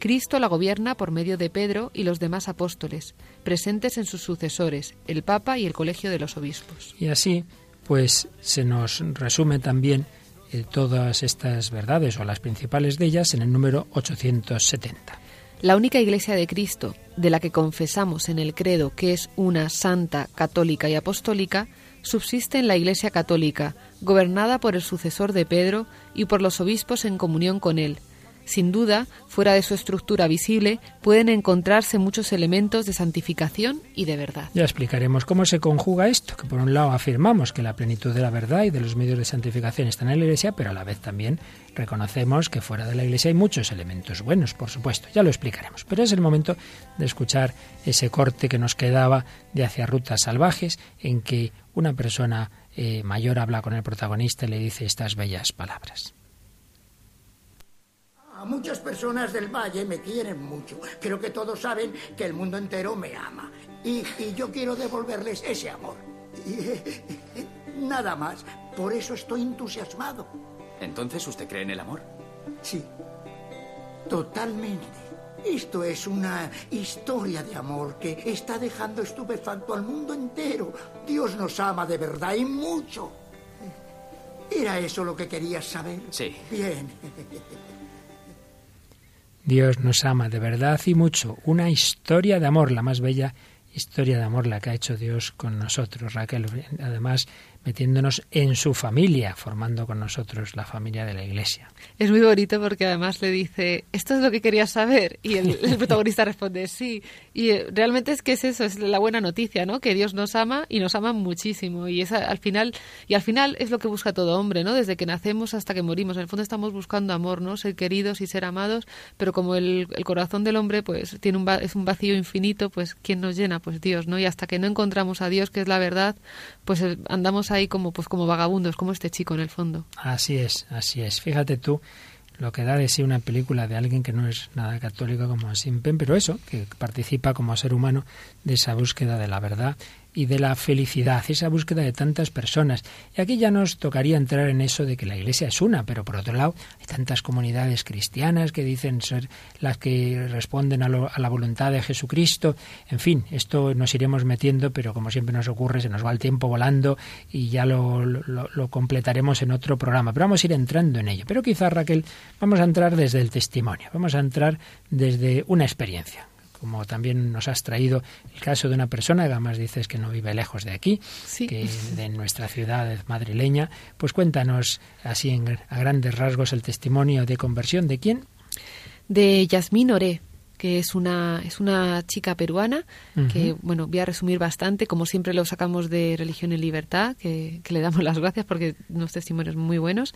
Cristo la gobierna por medio de Pedro y los demás apóstoles, presentes en sus sucesores, el Papa y el Colegio de los Obispos. Y así, pues se nos resume también eh, todas estas verdades o las principales de ellas en el número 870. La única Iglesia de Cristo, de la que confesamos en el credo que es una santa, católica y apostólica, subsiste en la Iglesia católica, gobernada por el sucesor de Pedro y por los obispos en comunión con él. Sin duda, fuera de su estructura visible, pueden encontrarse muchos elementos de santificación y de verdad. Ya explicaremos cómo se conjuga esto, que por un lado afirmamos que la plenitud de la verdad y de los medios de santificación están en la Iglesia, pero a la vez también reconocemos que fuera de la Iglesia hay muchos elementos buenos, por supuesto, ya lo explicaremos. Pero es el momento de escuchar ese corte que nos quedaba de Hacia Rutas Salvajes, en que una persona eh, mayor habla con el protagonista y le dice estas bellas palabras. Muchas personas del valle me quieren mucho. Creo que todos saben que el mundo entero me ama. Y, y yo quiero devolverles ese amor. Y, nada más. Por eso estoy entusiasmado. ¿Entonces usted cree en el amor? Sí. Totalmente. Esto es una historia de amor que está dejando estupefacto al mundo entero. Dios nos ama de verdad y mucho. ¿Era eso lo que querías saber? Sí. Bien. Dios nos ama de verdad y mucho. Una historia de amor, la más bella historia de amor la que ha hecho Dios con nosotros, Raquel. Además, metiéndonos en su familia, formando con nosotros la familia de la Iglesia. Es muy bonito porque además le dice, ¿esto es lo que querías saber? Y el, el protagonista responde, sí. Y eh, realmente es que es eso, es la buena noticia, ¿no? Que Dios nos ama y nos ama muchísimo. Y es al final, y al final es lo que busca todo hombre, ¿no? Desde que nacemos hasta que morimos. En el fondo estamos buscando amor, ¿no? Ser queridos y ser amados, pero como el, el corazón del hombre, pues, tiene un, es un vacío infinito, pues, ¿quién nos llena? Pues Dios, ¿no? Y hasta que no encontramos a Dios, que es la verdad, pues eh, andamos ahí como pues como vagabundos, como este chico en el fondo. Así es, así es. Fíjate tú lo que da de sí una película de alguien que no es nada católico como Simpen, pero eso, que participa como ser humano de esa búsqueda de la verdad y de la felicidad, esa búsqueda de tantas personas. Y aquí ya nos tocaría entrar en eso de que la Iglesia es una, pero por otro lado hay tantas comunidades cristianas que dicen ser las que responden a, lo, a la voluntad de Jesucristo. En fin, esto nos iremos metiendo, pero como siempre nos ocurre, se nos va el tiempo volando y ya lo, lo, lo completaremos en otro programa. Pero vamos a ir entrando en ello. Pero quizás, Raquel, vamos a entrar desde el testimonio, vamos a entrar desde una experiencia como también nos has traído el caso de una persona que además dices que no vive lejos de aquí, sí. que de nuestra ciudad madrileña. Pues cuéntanos así en, a grandes rasgos el testimonio de conversión de quién. De Yasmín Oré que es una, es una chica peruana, uh -huh. que, bueno, voy a resumir bastante, como siempre lo sacamos de Religión y Libertad, que, que le damos las gracias porque unos testimonios muy buenos.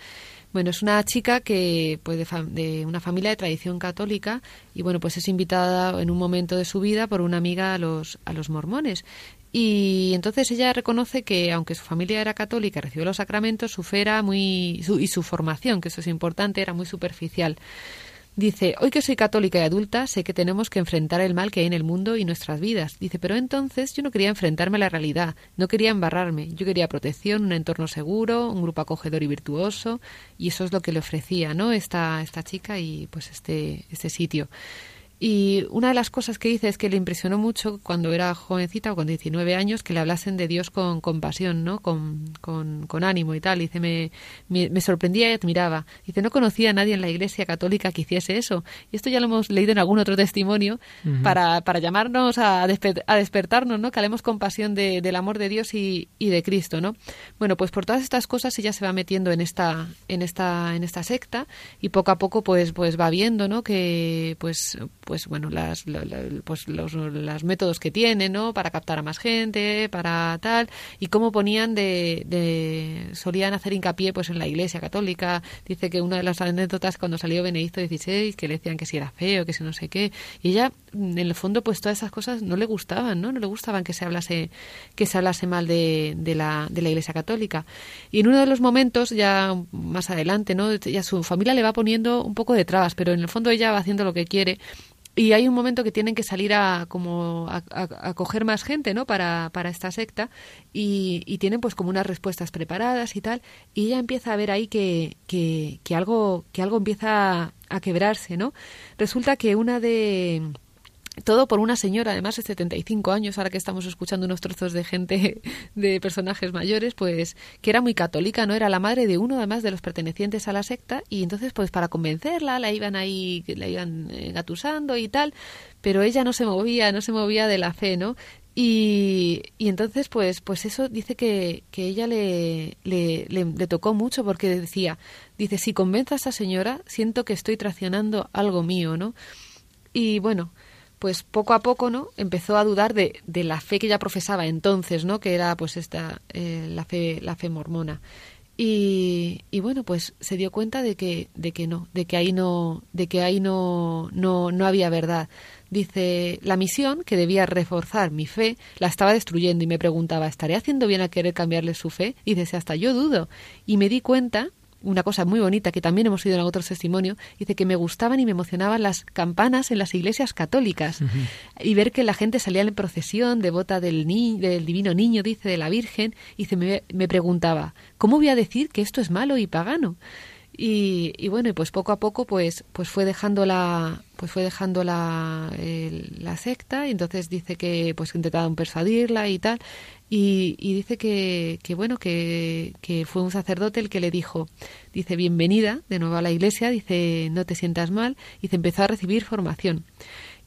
Bueno, es una chica que, pues, de, de, una familia de tradición católica y, bueno, pues es invitada en un momento de su vida por una amiga a los, a los mormones. Y entonces ella reconoce que, aunque su familia era católica, recibió los sacramentos, su fe muy, su, y su formación, que eso es importante, era muy superficial. Dice, hoy que soy católica y adulta, sé que tenemos que enfrentar el mal que hay en el mundo y nuestras vidas. Dice, pero entonces yo no quería enfrentarme a la realidad, no quería embarrarme. Yo quería protección, un entorno seguro, un grupo acogedor y virtuoso, y eso es lo que le ofrecía, ¿no? Esta, esta chica y pues este, este sitio. Y una de las cosas que dice es que le impresionó mucho cuando era jovencita, o con 19 años, que le hablasen de Dios con compasión, ¿no? Con, con, con ánimo y tal. Dice, me, me, me, sorprendía y admiraba. Dice, no conocía a nadie en la Iglesia Católica que hiciese eso. Y esto ya lo hemos leído en algún otro testimonio para, para llamarnos a, a despertarnos, ¿no? Que hablemos compasión de, del amor de Dios y, y de Cristo, ¿no? Bueno, pues por todas estas cosas ella se va metiendo en esta, en esta, en esta secta y poco a poco pues, pues va viendo, ¿no? Que pues pues bueno, las, pues los métodos que tiene, ¿no? Para captar a más gente, para tal, y cómo ponían de, de, solían hacer hincapié pues en la Iglesia Católica. Dice que una de las anécdotas cuando salió Benedicto XVI, que le decían que si era feo, que si no sé qué, y ella, en el fondo, pues todas esas cosas no le gustaban, ¿no? No le gustaban que se hablase, que se hablase mal de, de la, de la Iglesia Católica. Y en uno de los momentos, ya más adelante, ¿no? Ya su familia le va poniendo un poco de trabas, pero en el fondo ella va haciendo lo que quiere y hay un momento que tienen que salir a como a, coger más gente no para, para esta secta y, y, tienen pues como unas respuestas preparadas y tal y ella empieza a ver ahí que, que, que algo que algo empieza a quebrarse no resulta que una de todo por una señora, además de 75 años, ahora que estamos escuchando unos trozos de gente, de personajes mayores, pues que era muy católica, ¿no? Era la madre de uno, además de los pertenecientes a la secta, y entonces, pues para convencerla, la iban ahí, la iban engatusando y tal, pero ella no se movía, no se movía de la fe, ¿no? Y, y entonces, pues, pues eso dice que, que ella le, le, le, le tocó mucho porque decía, dice, si convenzo a esa señora, siento que estoy traicionando algo mío, ¿no? Y bueno, pues poco a poco no empezó a dudar de, de la fe que ella profesaba entonces no que era pues esta eh, la fe la fe mormona. Y, y, bueno pues se dio cuenta de que de que no de que ahí no de que ahí no no no había verdad. Dice la misión que debía reforzar mi fe la estaba destruyendo y me preguntaba estaré haciendo bien a querer cambiarle su fe y dice hasta yo dudo y me di cuenta una cosa muy bonita que también hemos oído en otros testimonios, dice que me gustaban y me emocionaban las campanas en las iglesias católicas y ver que la gente salía en procesión devota del, ni del divino niño, dice, de la Virgen, y se me, me preguntaba, ¿cómo voy a decir que esto es malo y pagano? Y, y, bueno y pues poco a poco pues pues fue dejando la pues fue dejando la, secta y entonces dice que pues intentaban persuadirla y tal y, y dice que, que bueno que, que, fue un sacerdote el que le dijo dice bienvenida de nuevo a la iglesia dice no te sientas mal y se empezó a recibir formación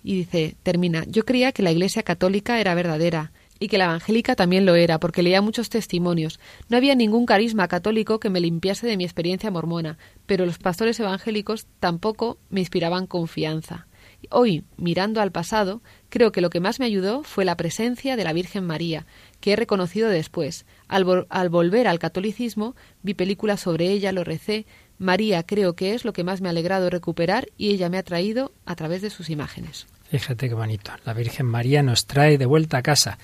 y dice termina yo creía que la iglesia católica era verdadera y que la evangélica también lo era, porque leía muchos testimonios. No había ningún carisma católico que me limpiase de mi experiencia mormona, pero los pastores evangélicos tampoco me inspiraban confianza. Hoy, mirando al pasado, creo que lo que más me ayudó fue la presencia de la Virgen María, que he reconocido después. Al, vo al volver al catolicismo, vi películas sobre ella, lo recé. María creo que es lo que más me ha alegrado recuperar y ella me ha traído a través de sus imágenes. Fíjate qué bonito. La Virgen María nos trae de vuelta a casa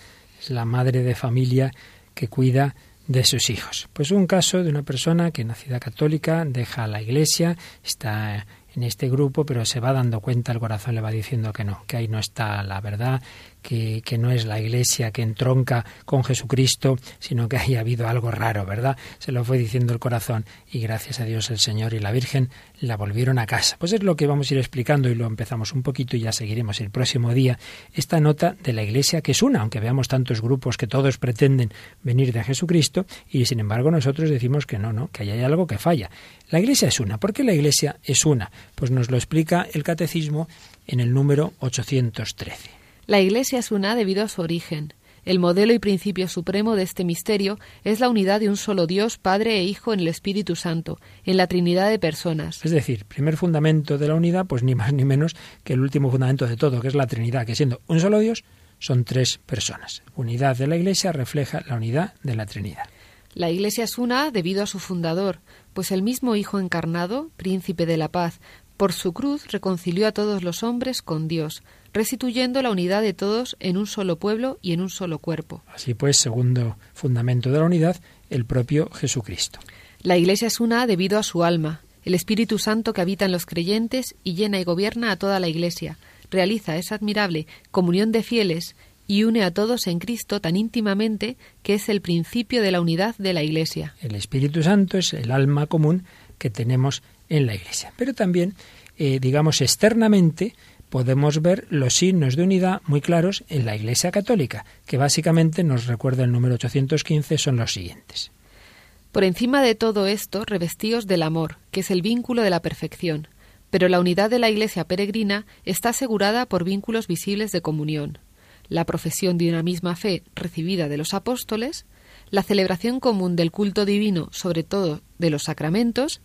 la madre de familia que cuida de sus hijos. Pues un caso de una persona que nacida católica deja la iglesia, está en este grupo, pero se va dando cuenta, el corazón le va diciendo que no, que ahí no está la verdad, que, no es la iglesia que entronca con Jesucristo, sino que haya habido algo raro, ¿verdad? Se lo fue diciendo el corazón y gracias a Dios el Señor y la Virgen la volvieron a casa. Pues es lo que vamos a ir explicando y lo empezamos un poquito y ya seguiremos el próximo día. Esta nota de la iglesia que es una, aunque veamos tantos grupos que todos pretenden venir de Jesucristo y sin embargo nosotros decimos que no, no, que ahí hay algo que falla. La iglesia es una. ¿Por qué la iglesia es una? Pues nos lo explica el catecismo en el número 813. La Iglesia es una debido a su origen. El modelo y principio supremo de este misterio es la unidad de un solo Dios, Padre e Hijo en el Espíritu Santo, en la Trinidad de personas. Es decir, primer fundamento de la unidad, pues ni más ni menos que el último fundamento de todo, que es la Trinidad, que siendo un solo Dios, son tres personas. Unidad de la Iglesia refleja la unidad de la Trinidad. La Iglesia es una debido a su fundador, pues el mismo Hijo encarnado, príncipe de la paz, por su cruz reconcilió a todos los hombres con Dios, restituyendo la unidad de todos en un solo pueblo y en un solo cuerpo. Así pues, segundo fundamento de la unidad, el propio Jesucristo. La Iglesia es una debido a su alma, el Espíritu Santo que habita en los creyentes y llena y gobierna a toda la Iglesia, realiza esa admirable comunión de fieles y une a todos en Cristo tan íntimamente que es el principio de la unidad de la Iglesia. El Espíritu Santo es el alma común que tenemos en la Iglesia. Pero también, eh, digamos, externamente podemos ver los signos de unidad muy claros en la Iglesia Católica, que básicamente nos recuerda el número 815, son los siguientes. Por encima de todo esto, revestíos del amor, que es el vínculo de la perfección, pero la unidad de la Iglesia peregrina está asegurada por vínculos visibles de comunión, la profesión de una misma fe recibida de los apóstoles, la celebración común del culto divino, sobre todo de los sacramentos,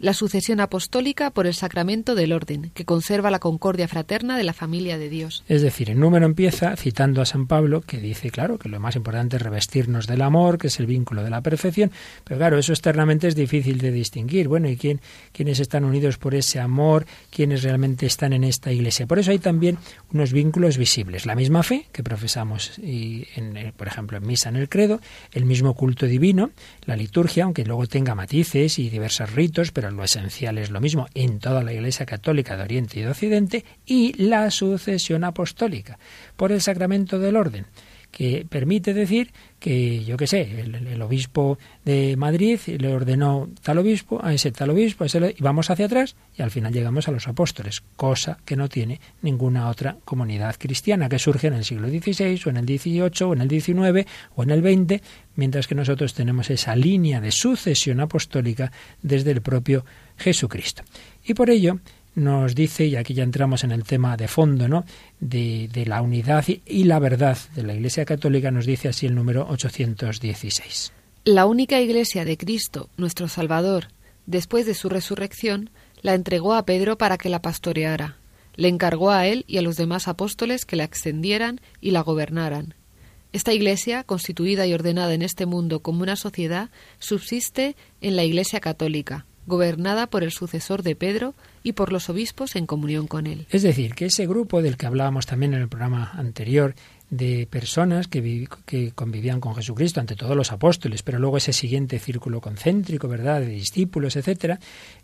la sucesión apostólica por el sacramento del orden, que conserva la concordia fraterna de la familia de Dios. Es decir, el número empieza citando a San Pablo, que dice, claro, que lo más importante es revestirnos del amor, que es el vínculo de la perfección, pero claro, eso externamente es difícil de distinguir. Bueno, ¿y quién, quiénes están unidos por ese amor? ¿Quiénes realmente están en esta iglesia? Por eso hay también unos vínculos visibles. La misma fe que profesamos, y en, por ejemplo, en misa, en el credo, el mismo culto divino, la liturgia, aunque luego tenga matices y diversos ritos, pero lo esencial es lo mismo en toda la Iglesia Católica de Oriente y de Occidente, y la sucesión apostólica por el sacramento del orden que permite decir que, yo qué sé, el, obispo de Madrid le ordenó tal obispo, a ese tal obispo, y vamos hacia atrás y al final llegamos a los apóstoles, cosa que no tiene ninguna otra comunidad cristiana que surge en el siglo XVI o en el XVIII o en el XIX o en el XX, mientras que nosotros tenemos esa línea de sucesión apostólica desde el propio Jesucristo. Y por ello, nos dice, y aquí ya entramos en el tema de fondo, ¿no? De, de, la unidad y la verdad de la Iglesia Católica, nos dice así el número 816. La única Iglesia de Cristo, nuestro Salvador, después de su resurrección, la entregó a Pedro para que la pastoreara. Le encargó a él y a los demás apóstoles que la extendieran y la gobernaran. Esta Iglesia, constituida y ordenada en este mundo como una sociedad, subsiste en la Iglesia católica, gobernada por el sucesor de Pedro y por los obispos en comunión con él. Es decir, que ese grupo del que hablábamos también en el programa anterior, de personas que, que, convivían con Jesucristo, ante todos los apóstoles, pero luego ese siguiente círculo concéntrico, ¿verdad?, de discípulos, etcétera,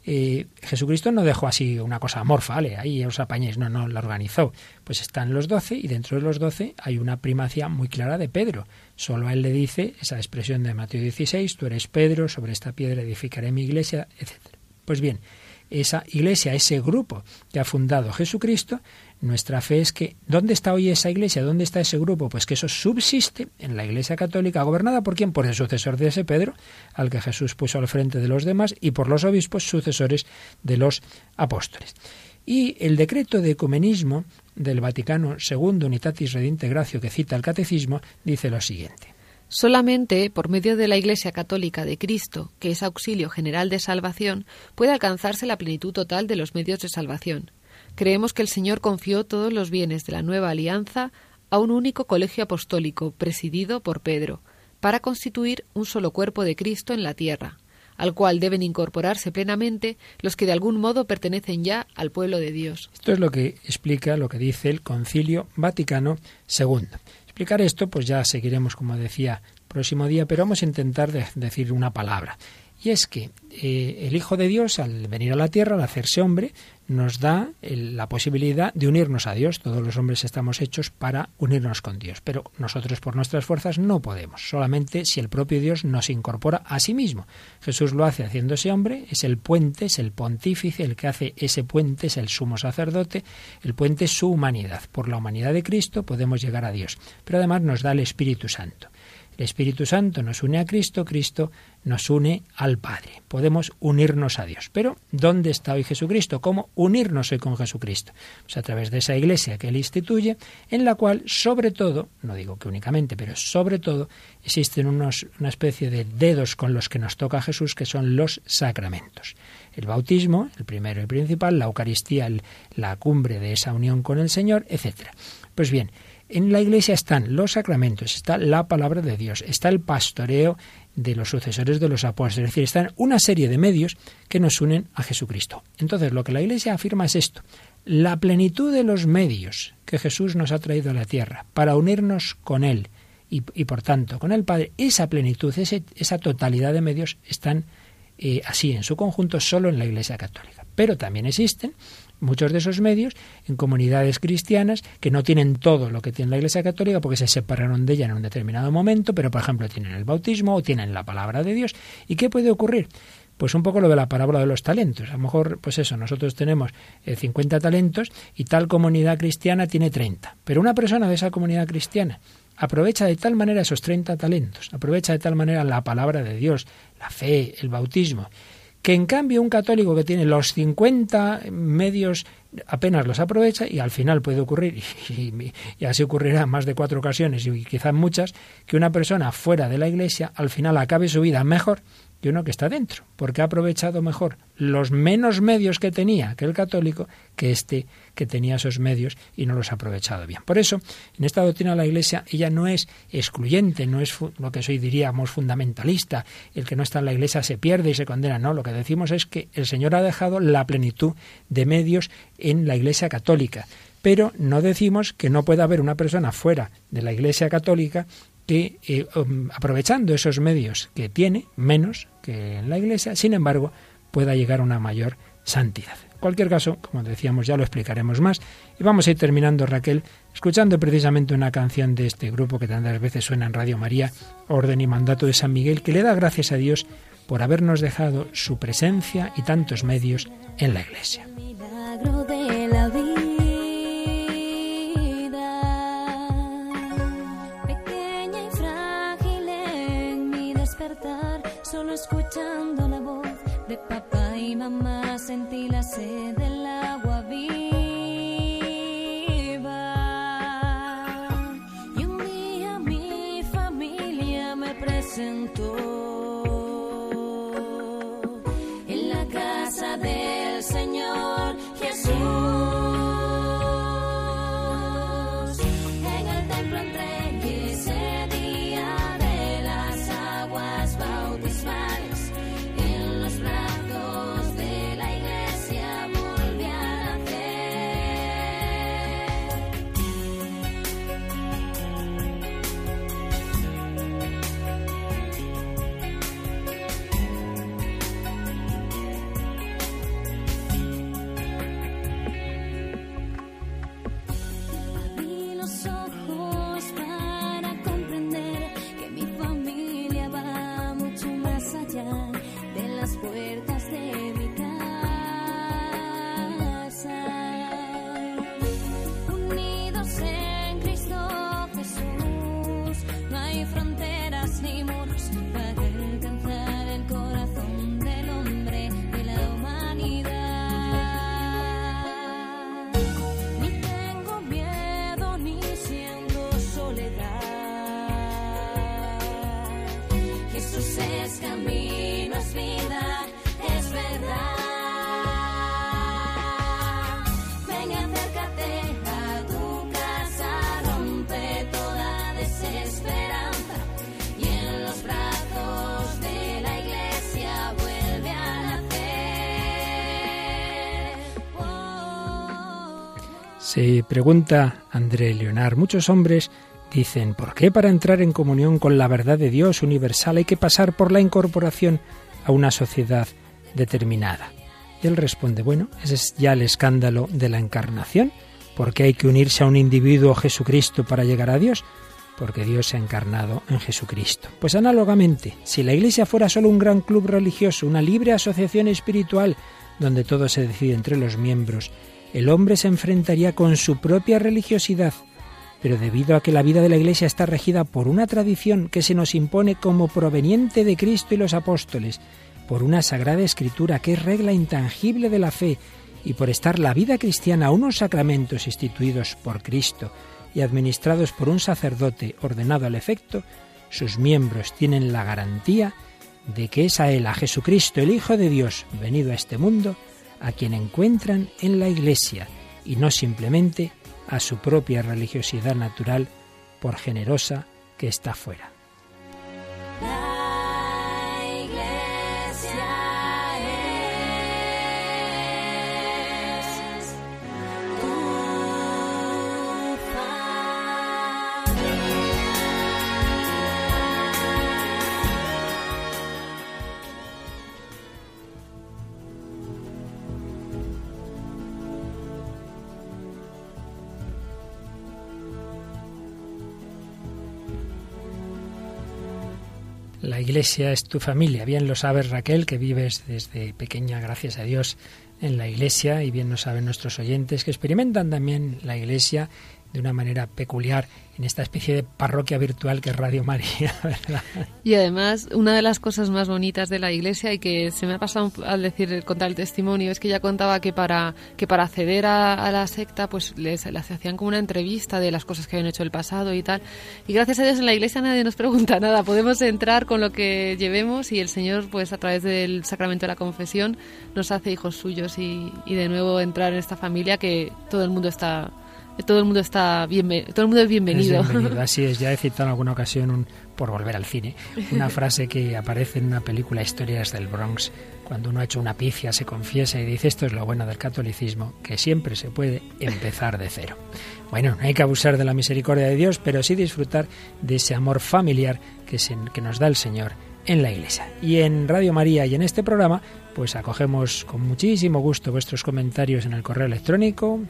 eh, Jesucristo no dejó así una cosa amorfa, ¿vale? ahí os apañéis, no, no, la organizó. Pues están los doce y dentro de los doce hay una primacia muy clara de Pedro. Solo a él le dice esa expresión de Mateo 16, tú eres Pedro, sobre esta piedra edificaré mi iglesia, etcétera. Pues bien, esa iglesia, ese grupo que ha fundado Jesucristo, nuestra fe es que ¿dónde está hoy esa iglesia? ¿Dónde está ese grupo? Pues que eso subsiste en la iglesia católica, gobernada por quién? Por el sucesor de ese Pedro, al que Jesús puso al frente de los demás, y por los obispos sucesores de los apóstoles. Y el decreto de ecumenismo del Vaticano II, Unitatis Redintegratio, que cita el Catecismo, dice lo siguiente. Solamente por medio de la Iglesia Católica de Cristo, que es auxilio general de salvación, puede alcanzarse la plenitud total de los medios de salvación. Creemos que el Señor confió todos los bienes de la nueva alianza a un único colegio apostólico presidido por Pedro, para constituir un solo cuerpo de Cristo en la tierra, al cual deben incorporarse plenamente los que de algún modo pertenecen ya al pueblo de Dios. Esto es lo que explica lo que dice el Concilio Vaticano II. Explicar esto, pues ya seguiremos, como decía, próximo día, pero vamos a intentar decir una palabra. Y es que eh, el Hijo de Dios, al venir a la tierra, al hacerse hombre, nos da la posibilidad de unirnos a Dios. Todos los hombres estamos hechos para unirnos con Dios, pero nosotros por nuestras fuerzas no podemos, solamente si el propio Dios nos incorpora a sí mismo. Jesús lo hace haciéndose hombre, es el puente, es el pontífice, el que hace ese puente, es el sumo sacerdote, el puente es su humanidad. Por la humanidad de Cristo podemos llegar a Dios, pero además nos da el Espíritu Santo. El Espíritu Santo nos une a Cristo, Cristo nos une al Padre. Podemos unirnos a Dios. Pero ¿dónde está hoy Jesucristo? ¿Cómo unirnos hoy con Jesucristo? Pues a través de esa iglesia que Él instituye, en la cual, sobre todo, no digo que únicamente, pero sobre todo, existen unos, una especie de dedos con los que nos toca Jesús, que son los sacramentos. El bautismo, el primero y principal, la Eucaristía, la cumbre de esa unión con el Señor, etc. Pues bien, en la Iglesia están los sacramentos, está la palabra de Dios, está el pastoreo de los sucesores de los apóstoles, es decir, están una serie de medios que nos unen a Jesucristo. Entonces, lo que la Iglesia afirma es esto, la plenitud de los medios que Jesús nos ha traído a la tierra para unirnos con Él y, por tanto con el Padre, esa plenitud, esa totalidad de medios están eh, así en su conjunto solo en la Iglesia Católica. Pero también existen muchos de esos medios en comunidades cristianas que no tienen todo lo que tiene la Iglesia Católica porque se separaron de ella en un determinado momento, pero por ejemplo tienen el bautismo o tienen la palabra de Dios. ¿Y qué puede ocurrir? pues un poco lo de la parábola de los talentos. A lo mejor, pues eso, nosotros tenemos 50 talentos y tal comunidad cristiana tiene 30. Pero una persona de esa comunidad cristiana aprovecha de tal manera esos 30 talentos, aprovecha de tal manera la palabra de Dios, la fe, el bautismo, que en cambio un católico que tiene los 50 medios apenas los aprovecha y al final puede ocurrir, y, así ocurrirá en más de cuatro ocasiones y quizás muchas, que una persona fuera de la iglesia al final acabe su vida mejor que uno que está dentro, porque ha aprovechado mejor los menos medios que tenía que el católico que este que tenía esos medios y no los ha aprovechado bien. Por eso, en esta doctrina de la Iglesia, ella no es excluyente, no es lo que hoy diríamos fundamentalista, el que no está en la Iglesia se pierde y se condena, no, lo que decimos es que el Señor ha dejado la plenitud de medios en la Iglesia católica, pero no decimos que no pueda haber una persona fuera de la Iglesia católica que, eh, um, aprovechando esos medios que tiene, menos que en la Iglesia, sin embargo, pueda llegar a una mayor santidad. En cualquier caso, como decíamos, ya lo explicaremos más. Y vamos a ir terminando, Raquel, escuchando precisamente una canción de este grupo que tantas veces suena en Radio María, Orden y Mandato de San Miguel, que le da gracias a Dios por habernos dejado su presencia y tantos medios en la Iglesia. Escuchando la voz de papá y mamá sentí la sed del agua viva. Y un día mi familia me presentó Se pregunta André Leonard, muchos hombres dicen, ¿por qué para entrar en comunión con la verdad de Dios universal hay que pasar por la incorporación a una sociedad determinada? Y él responde, bueno, ese es ya el escándalo de la encarnación, porque hay que unirse a un individuo Jesucristo para llegar a Dios, porque Dios se ha encarnado en Jesucristo. Pues análogamente, si la Iglesia fuera solo un gran club religioso, una libre asociación espiritual, donde todo se decide entre los miembros, el hombre se enfrentaría con su propia religiosidad, pero debido a que la vida de la Iglesia está regida por una tradición que se nos impone como proveniente de Cristo y los apóstoles, por una sagrada escritura que es regla intangible de la fe, y por estar la vida cristiana a unos sacramentos instituidos por Cristo y administrados por un sacerdote ordenado al efecto, sus miembros tienen la garantía de que es a Él, a Jesucristo, el Hijo de Dios, venido a este mundo, a quien encuentran en la Iglesia y no simplemente a su propia religiosidad natural, por generosa que está fuera. Iglesia es tu familia. Bien lo sabes Raquel, que vives desde pequeña, gracias a Dios, en la iglesia y bien lo saben nuestros oyentes que experimentan también la iglesia de una manera peculiar en esta especie de parroquia virtual que es Radio María. Y además, una de las cosas más bonitas de la iglesia y que se me ha pasado al decir, contar el testimonio, es que ella contaba que para, que para acceder a, la secta, pues les, les, hacían como una entrevista de las cosas que habían hecho el pasado y tal. Y gracias a Dios en la iglesia nadie nos pregunta nada, podemos entrar con lo que llevemos y el Señor, pues a través del sacramento de la confesión, nos hace hijos suyos y, y de nuevo entrar en esta familia que todo el mundo está todo el mundo está bien, todo el mundo es bienvenido. Así es, ya he citado en alguna ocasión, un, por volver al cine, una frase que aparece en una película Historias del Bronx, cuando uno ha hecho una pifia, se confiesa y dice esto es lo bueno del catolicismo, que siempre se puede empezar de cero. Bueno, no hay que abusar de la misericordia de Dios, pero sí disfrutar de ese amor familiar que, se, que nos da el Señor en la Iglesia. Y en Radio María y en este programa, pues acogemos con muchísimo gusto vuestros comentarios en el correo electrónico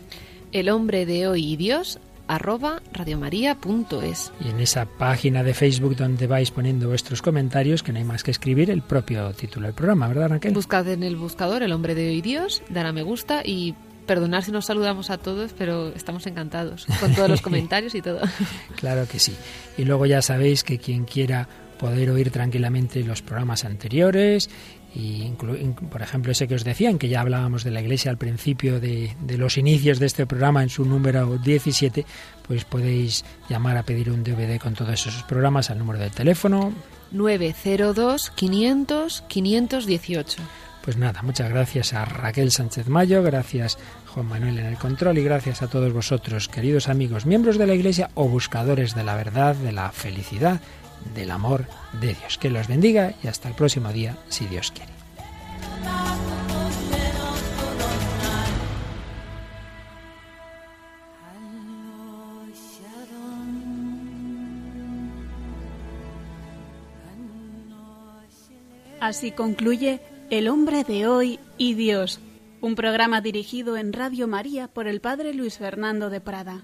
el hombre de hoy y Dios arroba radiomaria.es. Y en esa página de Facebook donde vais poniendo vuestros comentarios, que no hay más que escribir el propio título del programa, ¿verdad Raquel? Buscad en el buscador El hombre de hoy Dios, dar a me gusta y perdonar si nos saludamos a todos, pero estamos encantados con todos los comentarios y todo. claro que sí. Y luego ya sabéis que quien quiera poder oír tranquilamente los programas anteriores y por ejemplo ese que os decían que ya hablábamos de la iglesia al principio de, de, los inicios de este programa en su número 17 pues podéis llamar a pedir un DVD con todos esos programas al número de teléfono. 902 500 518 pues nada, muchas gracias a Raquel Sánchez Mayo, gracias Juan Manuel en el control y gracias a todos vosotros, queridos amigos, miembros de la Iglesia o buscadores de la verdad, de la felicidad del amor de Dios. Que los bendiga y hasta el próximo día, si Dios quiere. Así concluye El hombre de hoy y Dios, un programa dirigido en Radio María por el Padre Luis Fernando de Prada.